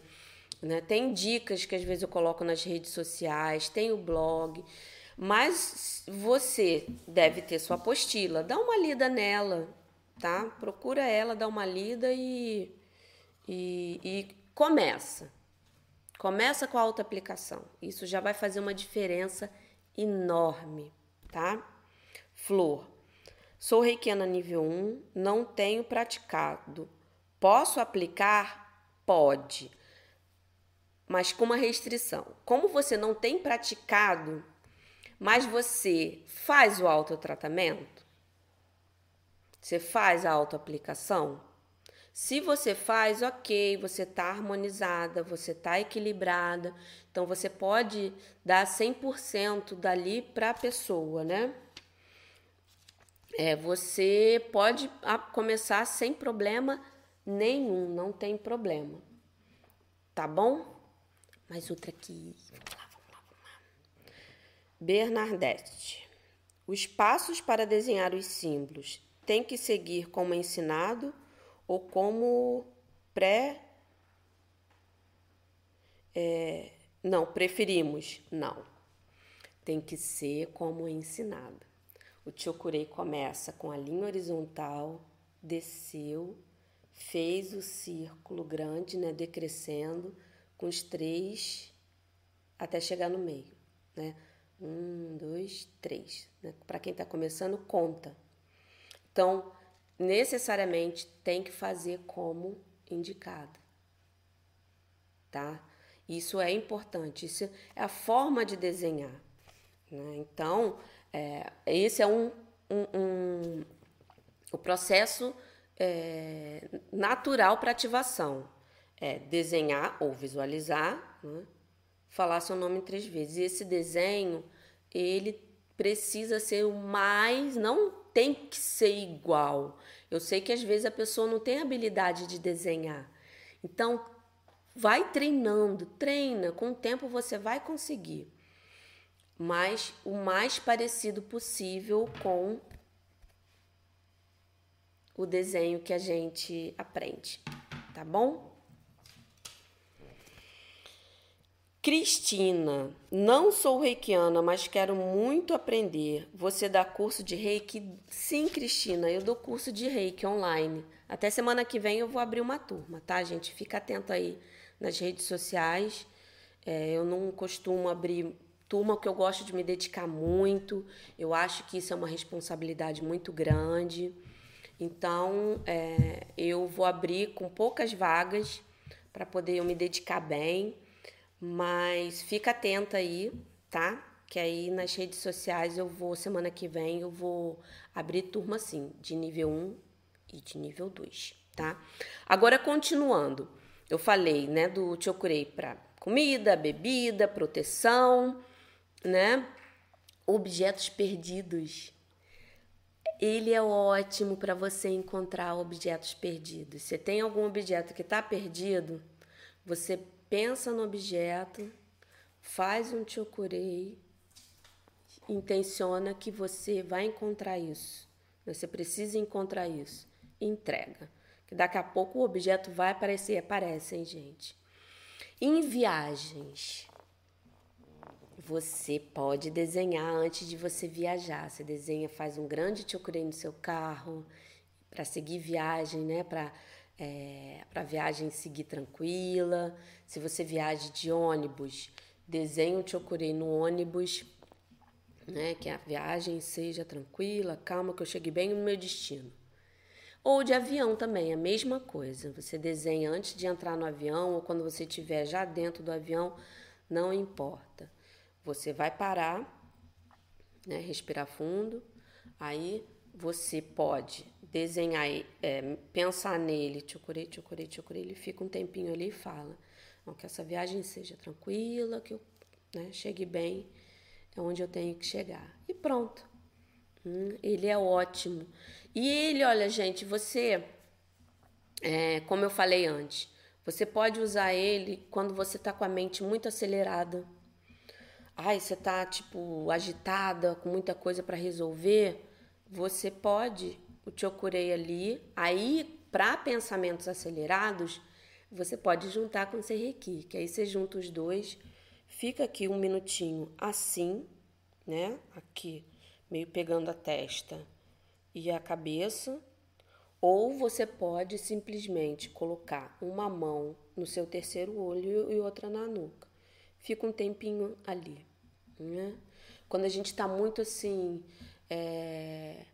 [SPEAKER 1] né? tem dicas que às vezes eu coloco nas redes sociais, tem o blog. Mas você deve ter sua apostila, dá uma lida nela, tá? Procura ela, dá uma lida e, e, e começa. Começa com a auto-aplicação. Isso já vai fazer uma diferença enorme, tá? Flor. Sou reikiana nível 1, não tenho praticado. Posso aplicar? Pode. Mas com uma restrição. Como você não tem praticado, mas você faz o autotratamento, Você faz a autoaplicação? Se você faz, ok, você está harmonizada, você está equilibrada, então você pode dar 100% dali para a pessoa, né? É, você pode começar sem problema nenhum, não tem problema. Tá bom? Mais outra aqui. Bernadette. Os passos para desenhar os símbolos tem que seguir como ensinado ou como pré. É, não, preferimos. Não. Tem que ser como ensinado. O Chokurei começa com a linha horizontal, desceu, fez o círculo grande, né, decrescendo, com os três até chegar no meio, né? Um, dois, três. Né? Para quem está começando, conta. Então, necessariamente tem que fazer como indicado, tá? Isso é importante, isso é a forma de desenhar. Né? Então, é, esse é um, um, um o processo é, natural para ativação. É desenhar ou visualizar, né? falar seu nome três vezes. E esse desenho, ele precisa ser o mais, não tem que ser igual. Eu sei que às vezes a pessoa não tem habilidade de desenhar. Então, vai treinando, treina, com o tempo você vai conseguir. Mas o mais parecido possível com o desenho que a gente aprende, tá bom? Cristina, não sou reikiana, mas quero muito aprender. Você dá curso de reiki? Sim, Cristina, eu dou curso de reiki online. Até semana que vem eu vou abrir uma turma, tá, gente? Fica atento aí nas redes sociais. É, eu não costumo abrir turma porque eu gosto de me dedicar muito. Eu acho que isso é uma responsabilidade muito grande. Então, é, eu vou abrir com poucas vagas para poder eu me dedicar bem. Mas fica atenta aí, tá? Que aí nas redes sociais eu vou, semana que vem, eu vou abrir turma sim, de nível 1 e de nível 2, tá? Agora, continuando, eu falei, né, do Chokurei para comida, bebida, proteção, né? Objetos perdidos. Ele é ótimo para você encontrar objetos perdidos. Se tem algum objeto que está perdido, você pensa no objeto, faz um chokurei, intenciona que você vai encontrar isso. Você precisa encontrar isso. Entrega. Que daqui a pouco o objeto vai aparecer. Aparece, hein, gente? Em viagens, você pode desenhar antes de você viajar. Você desenha, faz um grande chokurei no seu carro para seguir viagem, né? Para é, para a viagem seguir tranquila. Se você viaja de ônibus, desenhe um chokurei no ônibus, né? Que a viagem seja tranquila, calma, que eu chegue bem no meu destino. Ou de avião também, a mesma coisa. Você desenha antes de entrar no avião ou quando você estiver já dentro do avião, não importa. Você vai parar, né? Respirar fundo, aí você pode desenhar, é, pensar nele, tchucurei, tchucurei, tchucurei, ele fica um tempinho ali e fala, que essa viagem seja tranquila, que eu né, chegue bem é onde eu tenho que chegar. E pronto. Hum, ele é ótimo. E ele, olha, gente, você, é, como eu falei antes, você pode usar ele quando você está com a mente muito acelerada. Ai, você está tipo agitada, com muita coisa para resolver. Você pode o Chokurei ali. Aí, para pensamentos acelerados, você pode juntar com o Serrequi, que aí você junta os dois, fica aqui um minutinho assim, né? Aqui, meio pegando a testa e a cabeça. Ou você pode simplesmente colocar uma mão no seu terceiro olho e outra na nuca. Fica um tempinho ali, né? Quando a gente está muito assim, é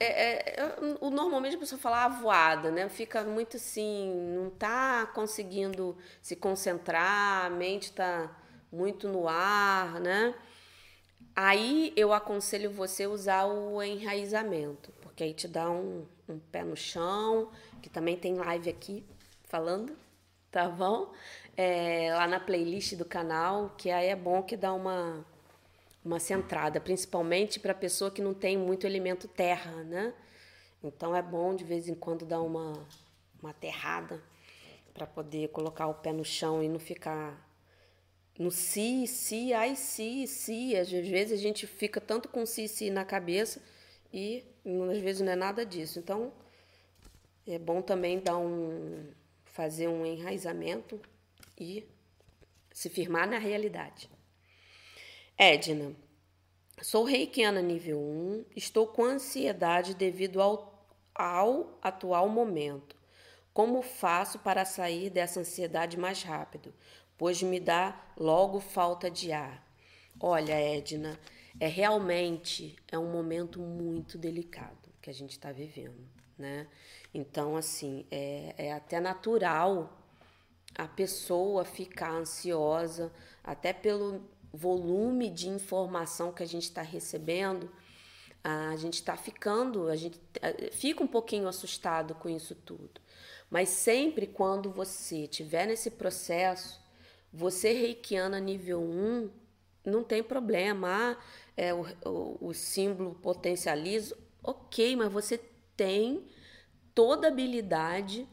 [SPEAKER 1] é, é, o, normalmente a pessoa fala avoada, né? Fica muito assim, não tá conseguindo se concentrar, a mente tá muito no ar, né? Aí eu aconselho você usar o enraizamento, porque aí te dá um, um pé no chão, que também tem live aqui falando, tá bom? É, lá na playlist do canal, que aí é bom que dá uma, uma centrada, principalmente para pessoa que não tem muito elemento terra, né? Então é bom de vez em quando dar uma, uma terrada para poder colocar o pé no chão e não ficar no si, si, ai, si, si. Às vezes a gente fica tanto com si, si na cabeça e às vezes não é nada disso. Então é bom também dar um fazer um enraizamento e se firmar na realidade. Edna, sou reikiana nível 1, estou com ansiedade devido ao, ao atual momento. Como faço para sair dessa ansiedade mais rápido? pois me dá logo falta de ar. Olha, Edna, é realmente é um momento muito delicado que a gente está vivendo, né? Então, assim, é, é até natural a pessoa ficar ansiosa, até pelo volume de informação que a gente está recebendo, a gente está ficando, a gente fica um pouquinho assustado com isso tudo. Mas sempre quando você estiver nesse processo, você reikiana nível 1, não tem problema. Ah, é, o, o, o símbolo potencializa. Ok, mas você tem toda a habilidade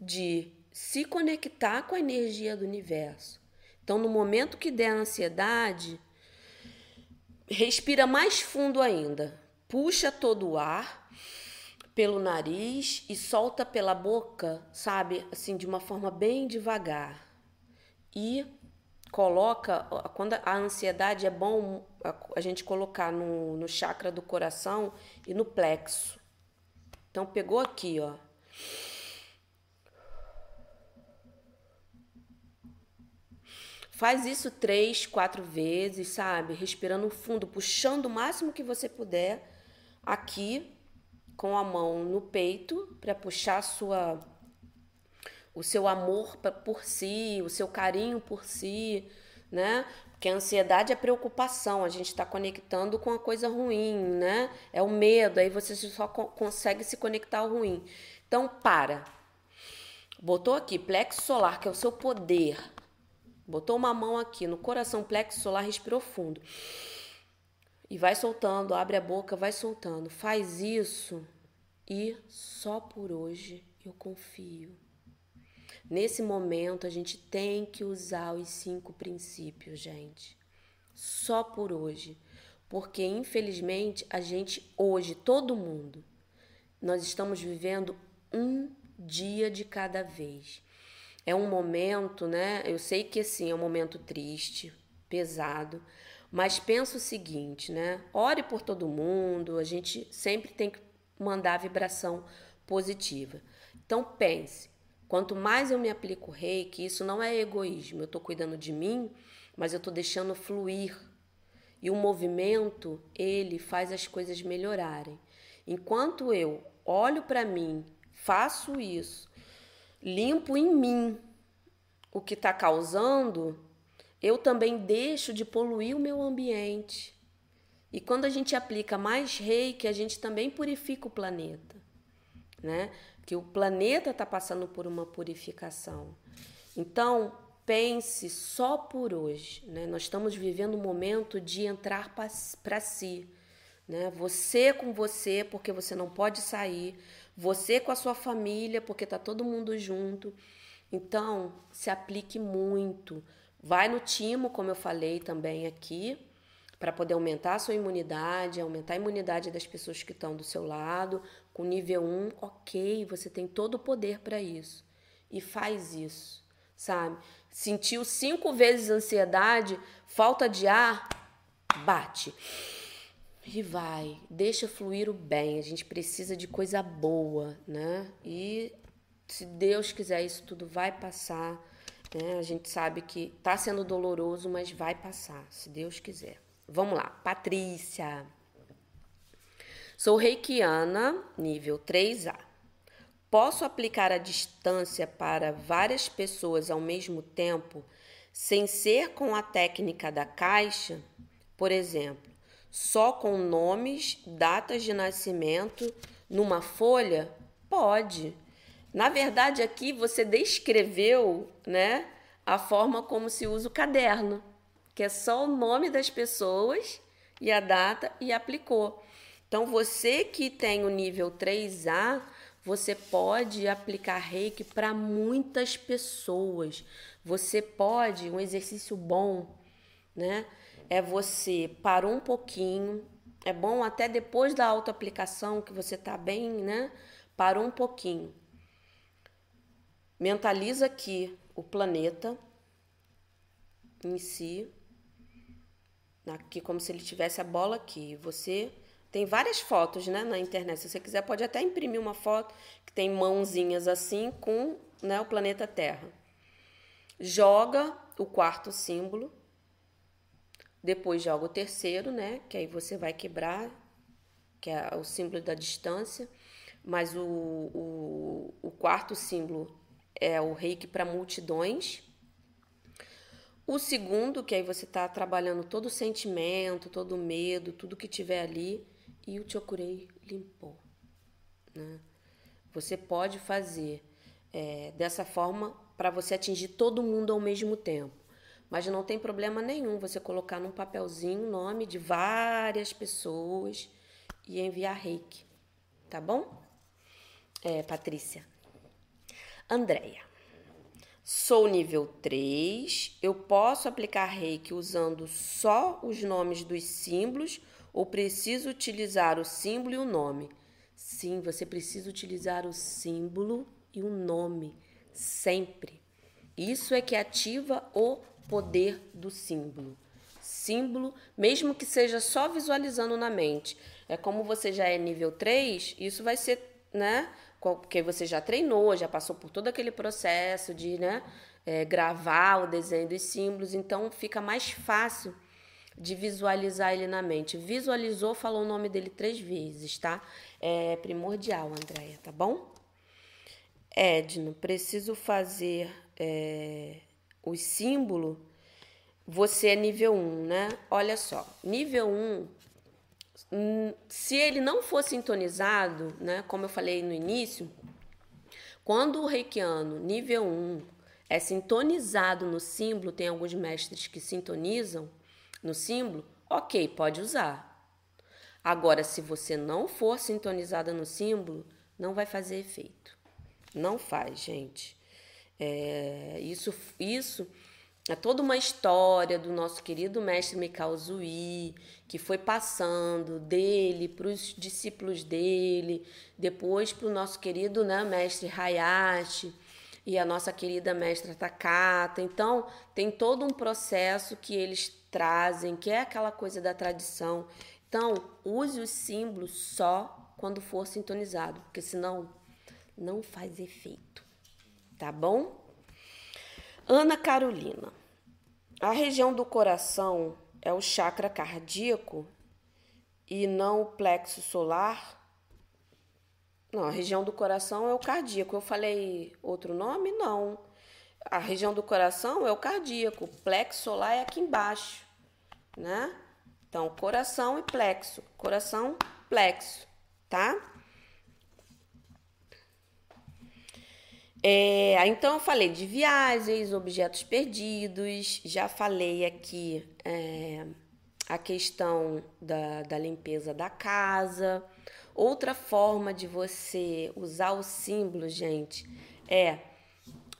[SPEAKER 1] de se conectar com a energia do universo. Então, no momento que der ansiedade, respira mais fundo ainda. Puxa todo o ar pelo nariz e solta pela boca, sabe? Assim, de uma forma bem devagar e coloca, quando a ansiedade é bom a, gente colocar no, no chakra do coração e no plexo. Então pegou aqui, ó. Faz isso três, quatro vezes, sabe? Respirando fundo, puxando o máximo que você puder aqui com a mão no peito para puxar sua o seu amor por si, o seu carinho por si, né? Porque a ansiedade é preocupação, a gente está conectando com a coisa ruim, né? É o medo, aí você só consegue se conectar ao ruim. Então, para. Botou aqui, plexo solar, que é o seu poder. Botou uma mão aqui no coração, plexo solar, respirou fundo. E vai soltando, abre a boca, vai soltando. Faz isso e só por hoje eu confio. Nesse momento, a gente tem que usar os cinco princípios, gente. Só por hoje. Porque, infelizmente, a gente, hoje, todo mundo, nós estamos vivendo um dia de cada vez. É um momento, né? Eu sei que assim é um momento triste, pesado, mas pensa o seguinte, né? Ore por todo mundo, a gente sempre tem que mandar a vibração positiva. Então pense, Quanto mais eu me aplico reiki, isso não é egoísmo, eu estou cuidando de mim, mas eu estou deixando fluir. E o movimento, ele faz as coisas melhorarem. Enquanto eu olho para mim, faço isso, limpo em mim o que está causando, eu também deixo de poluir o meu ambiente. E quando a gente aplica mais reiki, a gente também purifica o planeta, né? que o planeta está passando por uma purificação. Então, pense só por hoje. Né? Nós estamos vivendo um momento de entrar para si. Né? Você com você, porque você não pode sair. Você com a sua família, porque está todo mundo junto. Então, se aplique muito. Vai no timo, como eu falei também aqui, para poder aumentar a sua imunidade, aumentar a imunidade das pessoas que estão do seu lado. Com nível 1, ok, você tem todo o poder para isso. E faz isso, sabe? Sentiu cinco vezes ansiedade, falta de ar, bate. E vai, deixa fluir o bem. A gente precisa de coisa boa, né? E se Deus quiser, isso tudo vai passar. Né? A gente sabe que está sendo doloroso, mas vai passar, se Deus quiser. Vamos lá, Patrícia. Sou reikiana, nível 3A. Posso aplicar a distância para várias pessoas ao mesmo tempo, sem ser com a técnica da caixa? Por exemplo, só com nomes, datas de nascimento numa folha? Pode. Na verdade, aqui você descreveu, né, a forma como se usa o caderno, que é só o nome das pessoas e a data e aplicou. Então, você que tem o nível 3A, você pode aplicar reiki para muitas pessoas. Você pode, um exercício bom, né? É você parar um pouquinho. É bom até depois da autoaplicação, que você tá bem, né? Para um pouquinho. Mentaliza aqui o planeta em si, aqui como se ele tivesse a bola aqui. Você tem várias fotos, né, na internet. Se você quiser, pode até imprimir uma foto que tem mãozinhas assim com, né, o planeta Terra. Joga o quarto símbolo. Depois joga o terceiro, né, que aí você vai quebrar, que é o símbolo da distância. Mas o, o, o quarto símbolo é o reiki para multidões. O segundo, que aí você está trabalhando todo o sentimento, todo o medo, tudo que tiver ali, e o Chokurei limpou. Né? Você pode fazer é, dessa forma para você atingir todo mundo ao mesmo tempo. Mas não tem problema nenhum você colocar num papelzinho o nome de várias pessoas e enviar reiki. Tá bom? É, Patrícia. Andréia. Sou nível 3. Eu posso aplicar reiki usando só os nomes dos símbolos ou preciso utilizar o símbolo e o nome? Sim, você precisa utilizar o símbolo e o nome sempre. Isso é que ativa o poder do símbolo. Símbolo, mesmo que seja só visualizando na mente. É como você já é nível 3, isso vai ser, né? Porque você já treinou, já passou por todo aquele processo de, né? É, gravar o desenho dos símbolos, então fica mais fácil de visualizar ele na mente. Visualizou, falou o nome dele três vezes, tá? É primordial, Andréia, tá bom? Edno, preciso fazer é, o símbolo. Você é nível 1, né? Olha só, nível 1, hum, se ele não for sintonizado, né? Como eu falei no início, quando o reikiano nível 1 é sintonizado no símbolo, tem alguns mestres que sintonizam, no símbolo, ok, pode usar. Agora, se você não for sintonizada no símbolo, não vai fazer efeito. Não faz, gente. É, isso, isso é toda uma história do nosso querido mestre Mikao Zui, que foi passando dele para os discípulos dele, depois para o nosso querido né, mestre Hayashi e a nossa querida mestra Takata. Então, tem todo um processo que eles trazem, que é aquela coisa da tradição. Então, use os símbolos só quando for sintonizado, porque senão não faz efeito. Tá bom? Ana Carolina. A região do coração é o chakra cardíaco e não o plexo solar? Não, a região do coração é o cardíaco. Eu falei outro nome? Não. A região do coração é o cardíaco. O plexo solar é aqui embaixo né? Então, coração e plexo. Coração, plexo, tá? É, então, eu falei de viagens, objetos perdidos, já falei aqui é, a questão da, da limpeza da casa. Outra forma de você usar o símbolo, gente, é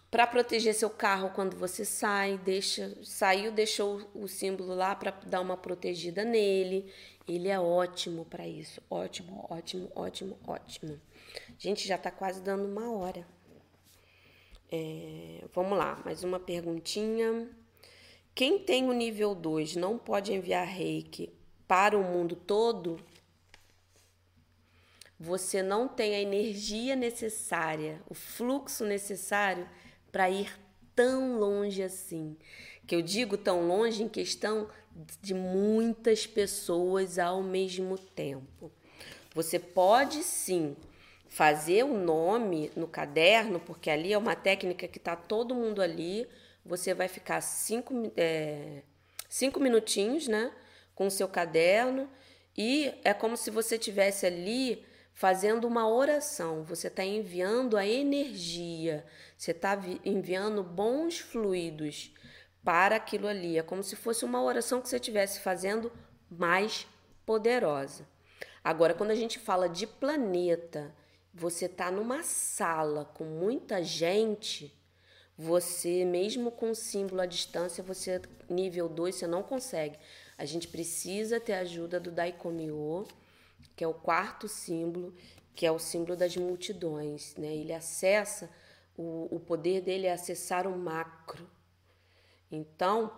[SPEAKER 1] para proteger seu carro quando você sai, deixa, saiu, deixou o símbolo lá para dar uma protegida nele. Ele é ótimo para isso. Ótimo, ótimo, ótimo, ótimo. Gente, já está quase dando uma hora. É, vamos lá, mais uma perguntinha. Quem tem o nível 2 não pode enviar reiki para o mundo todo? Você não tem a energia necessária, o fluxo necessário para ir tão longe assim. Que eu digo tão longe em questão de muitas pessoas ao mesmo tempo. Você pode sim fazer o nome no caderno, porque ali é uma técnica que está todo mundo ali. Você vai ficar cinco, é, cinco minutinhos, né? com o seu caderno e é como se você tivesse ali fazendo uma oração. Você está enviando a energia, você está enviando bons fluidos para aquilo ali. É como se fosse uma oração que você estivesse fazendo mais poderosa. Agora, quando a gente fala de planeta, você está numa sala com muita gente, você, mesmo com o símbolo à distância, você nível 2, você não consegue. A gente precisa ter a ajuda do Daikomyo, que é o quarto símbolo, que é o símbolo das multidões. Né? Ele acessa, o, o poder dele é acessar o macro. Então,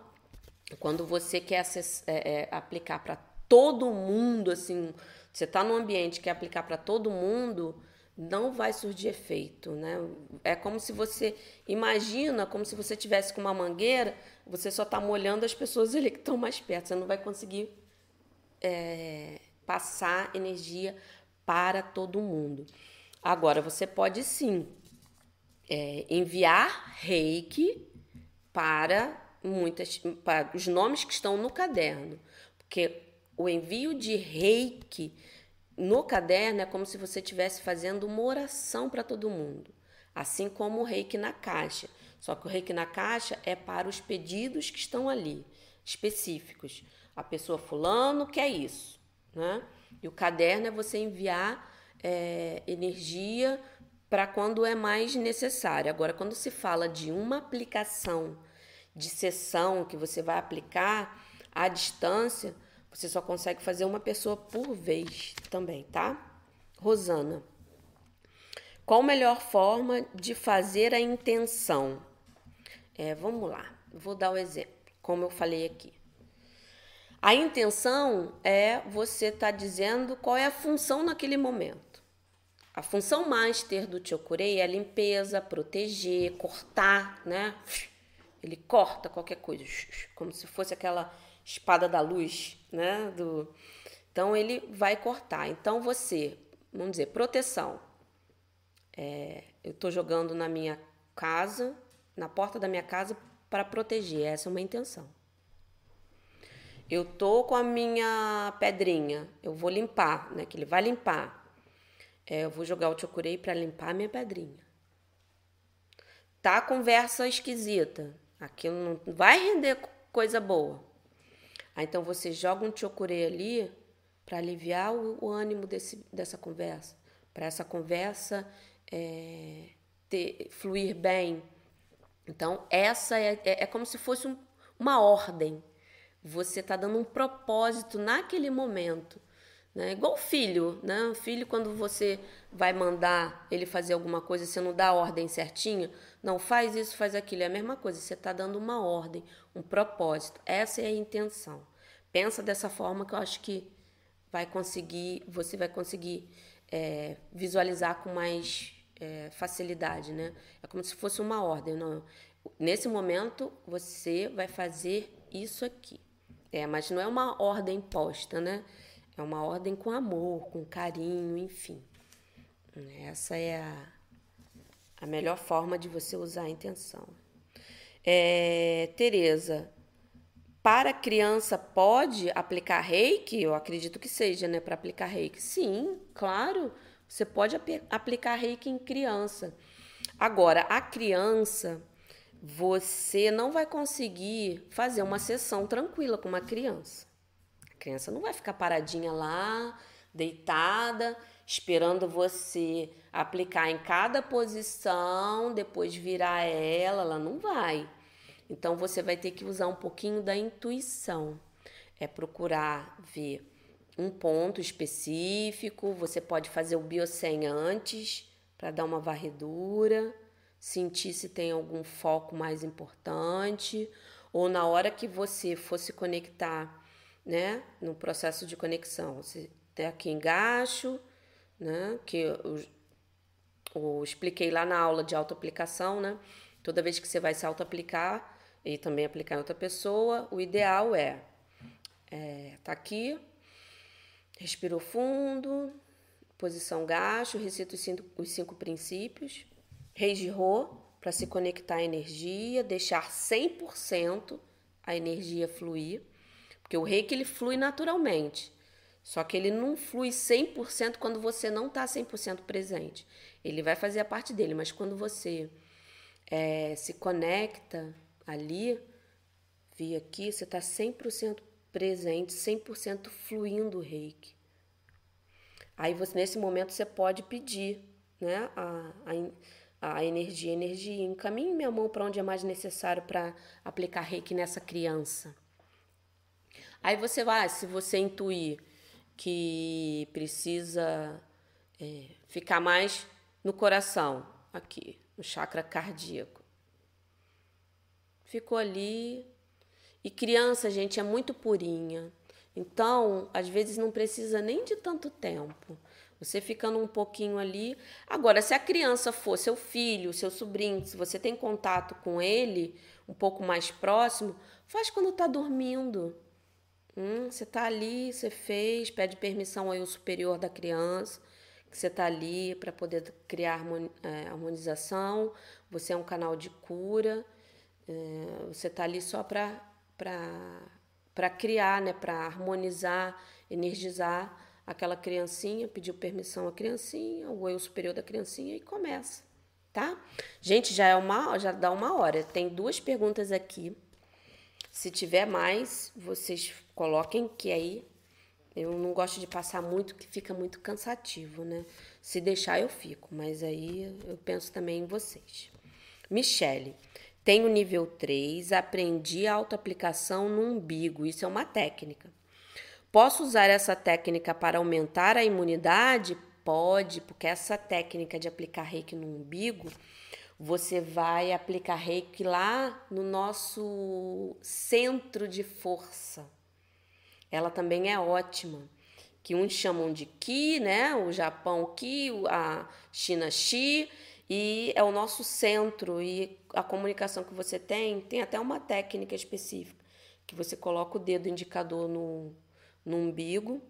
[SPEAKER 1] quando você quer é, é, aplicar para todo mundo, assim, você está num ambiente que quer aplicar para todo mundo, não vai surgir efeito, né? É como se você imagina, como se você tivesse com uma mangueira, você só está molhando as pessoas ali que estão mais perto, você não vai conseguir é, passar energia para todo mundo. Agora, você pode sim é, enviar reiki para muitas para os nomes que estão no caderno, porque o envio de reiki no caderno é como se você estivesse fazendo uma oração para todo mundo, assim como o reiki na caixa. Só que o reiki na caixa é para os pedidos que estão ali, específicos. A pessoa fulano quer isso, né? E o caderno é você enviar é, energia para quando é mais necessário. Agora, quando se fala de uma aplicação de sessão que você vai aplicar à distância, você só consegue fazer uma pessoa por vez também, tá? Rosana. Qual a melhor forma de fazer a intenção? É, vamos lá, vou dar o um exemplo, como eu falei aqui. A intenção é você estar tá dizendo qual é a função naquele momento. A função master do Chokurei é limpeza, proteger, cortar, né? Ele corta qualquer coisa, como se fosse aquela espada da luz, né? Do... Então ele vai cortar. Então você, vamos dizer, proteção. É, eu estou jogando na minha casa, na porta da minha casa para proteger. Essa é uma intenção. Eu tô com a minha pedrinha, eu vou limpar, né? Que ele vai limpar. É, eu vou jogar o chokurei para limpar a minha pedrinha. Tá conversa esquisita. Aquilo não vai render coisa boa. Aí, então você joga um chocurê ali para aliviar o, o, ânimo desse, dessa conversa, para essa conversa é, ter, fluir bem. Então, essa é, é, é como se fosse um, uma ordem. Você está dando um propósito naquele momento. Né? Igual o filho, né? O filho, quando você vai mandar ele fazer alguma coisa, você não dá a ordem certinha, não faz isso, faz aquilo. É a mesma coisa, você está dando uma ordem, um propósito. Essa é a intenção. Pensa dessa forma que eu acho que vai conseguir, você vai conseguir é, visualizar com mais é, facilidade, né? É como se fosse uma ordem. Não? Nesse momento, você vai fazer isso aqui. É, mas não é uma ordem posta, né? É uma ordem com amor, com carinho, enfim. Essa é a, a melhor forma de você usar a intenção. É, Tereza, para criança pode aplicar reiki? Eu acredito que seja, né? Para aplicar reiki. Sim, claro. Você pode ap aplicar reiki em criança. Agora, a criança, você não vai conseguir fazer uma sessão tranquila com uma criança. A criança não vai ficar paradinha lá, deitada, esperando você aplicar em cada posição, depois virar ela. Ela não vai. Então você vai ter que usar um pouquinho da intuição. É procurar ver um ponto específico, você pode fazer o biocem antes para dar uma varredura, sentir se tem algum foco mais importante, ou na hora que você for se conectar, né, no processo de conexão, você tem aqui engaixo, né, que eu, eu expliquei lá na aula de autoaplicação, né, toda vez que você vai se autoaplicar, e também aplicar em outra pessoa, o ideal é, é tá aqui, respirou fundo, posição gacho, recita os cinco, os cinco princípios, Reijirô, para se conectar à energia, deixar 100% a energia fluir, Porque o reiki ele flui naturalmente. Só que ele não flui 100% quando você não está 100% presente. Ele vai fazer a parte dele, mas quando você é, se conecta ali, vi aqui, você está 100% presente, 100% fluindo o reiki. Aí você, nesse momento você pode pedir né, a, a, a energia, energia. Encaminhe minha mão para onde é mais necessário para aplicar reiki nessa criança. Aí você vai, se você intuir que precisa é, ficar mais no coração, aqui, no chakra cardíaco. Ficou ali. E criança, gente, é muito purinha. Então, às vezes não precisa nem de tanto tempo. Você ficando um pouquinho ali. Agora, se a criança for seu filho, seu sobrinho, se você tem contato com ele um pouco mais próximo, faz quando está dormindo. Hum, você está ali, você fez, pede permissão ao superior da criança, que você está ali para poder criar é, harmonização. Você é um canal de cura. É, você está ali só para criar, né, para harmonizar, energizar aquela criancinha, pediu permissão à criancinha, o eu superior da criancinha e começa, tá? Gente, já é uma, já dá uma hora. Tem duas perguntas aqui. Se tiver mais, vocês coloquem que aí eu não gosto de passar muito, que fica muito cansativo, né? Se deixar eu fico, mas aí eu penso também em vocês. Michele, tenho nível 3, aprendi autoaplicação no umbigo. Isso é uma técnica. Posso usar essa técnica para aumentar a imunidade? Pode, porque essa técnica de aplicar reiki no umbigo, você vai aplicar reiki lá no nosso centro de força. Ela também é ótima. Que uns chamam de Ki, né? O Japão Ki, a China Shi e é o nosso centro e a comunicação que você tem tem até uma técnica específica que você coloca o dedo indicador no, no umbigo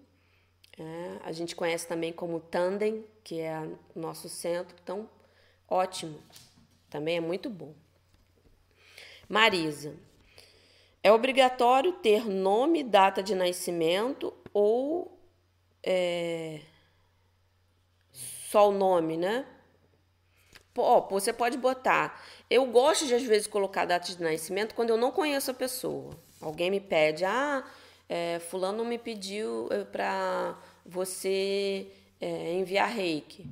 [SPEAKER 1] é, a gente conhece também como tandem que é o nosso centro então ótimo também é muito bom. Marisa é obrigatório ter nome data de nascimento ou é, só o nome né Você pode botar. Eu gosto de, às vezes, colocar data de nascimento quando eu não conheço a pessoa. Alguém me pede, ah, é, Fulano me pediu é, para você é, enviar reiki.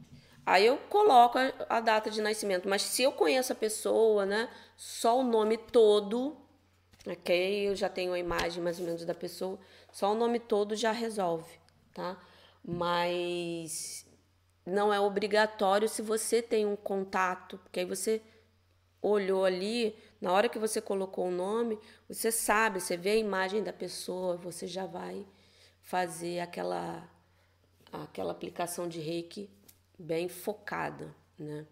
[SPEAKER 1] Aí eu coloco a, a, data de nascimento. Mas se eu conheço a pessoa, né, só o nome todo, ok? Eu já tenho a imagem mais ou menos da pessoa, só o nome todo já resolve, tá? Mas não é obrigatório se você tem um contato, porque aí você olhou ali, na hora que você colocou o nome, você sabe, você vê a imagem da pessoa, você já vai fazer aquela aquela aplicação de reiki bem focada, né?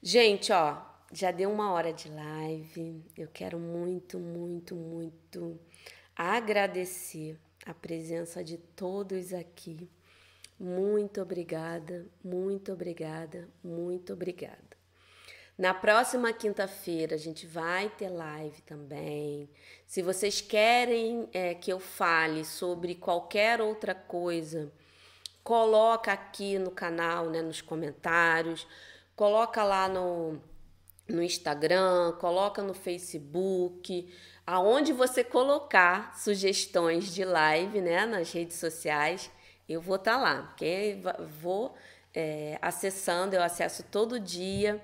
[SPEAKER 1] Gente, ó, já deu uma hora de live. Eu quero muito, muito, muito agradecer a presença de todos aqui. Muito obrigada, muito obrigada, muito obrigada. Na próxima quinta-feira a gente vai ter live também. Se vocês querem é, que eu fale sobre qualquer outra coisa, coloca aqui no canal, né, nos comentários, coloca lá no, no Instagram, coloca no Facebook, aonde você colocar sugestões de live, né, nas redes sociais eu vou estar tá lá, porque vou é, acessando, eu acesso todo dia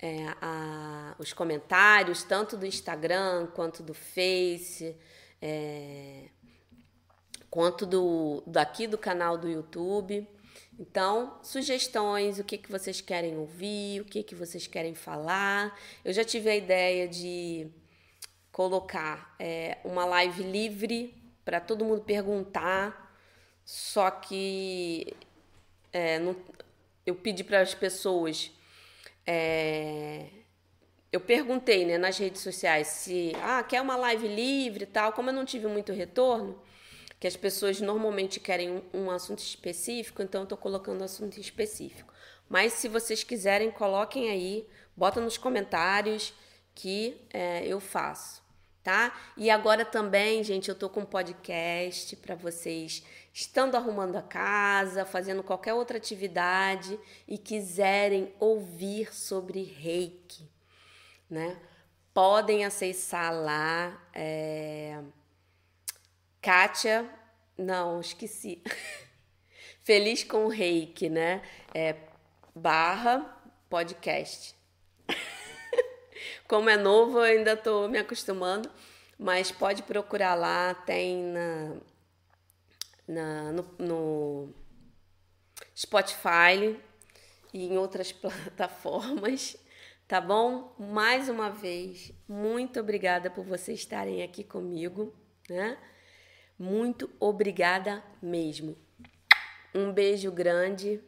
[SPEAKER 1] é, a, os comentários, tanto do Instagram quanto do Face, é, quanto do daqui do canal do YouTube. Então, sugestões, o que, que vocês querem ouvir, o que, que vocês querem falar. Eu já tive a ideia de colocar é, uma live livre para todo mundo perguntar só que é, não, eu pedi para as pessoas. É, eu perguntei né, nas redes sociais se ah, quer uma live livre e tal. Como eu não tive muito retorno, que as pessoas normalmente querem um, um assunto específico, então eu estou colocando assunto específico. Mas se vocês quiserem, coloquem aí, bota nos comentários que é, eu faço, tá? E agora também, gente, eu tô com um podcast para vocês estando arrumando a casa, fazendo qualquer outra atividade e quiserem ouvir sobre Reiki, né? Podem acessar lá, é... Kátia, não, esqueci. Feliz com Reiki, né? É, barra podcast. Como é novo, eu ainda estou me acostumando, mas pode procurar lá, tem na, na no, no Spotify e em outras plataformas, tá bom? Mais uma vez, muito obrigada por vocês estarem aqui comigo, né? Muito obrigada mesmo. Um beijo grande.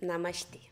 [SPEAKER 1] Namastê.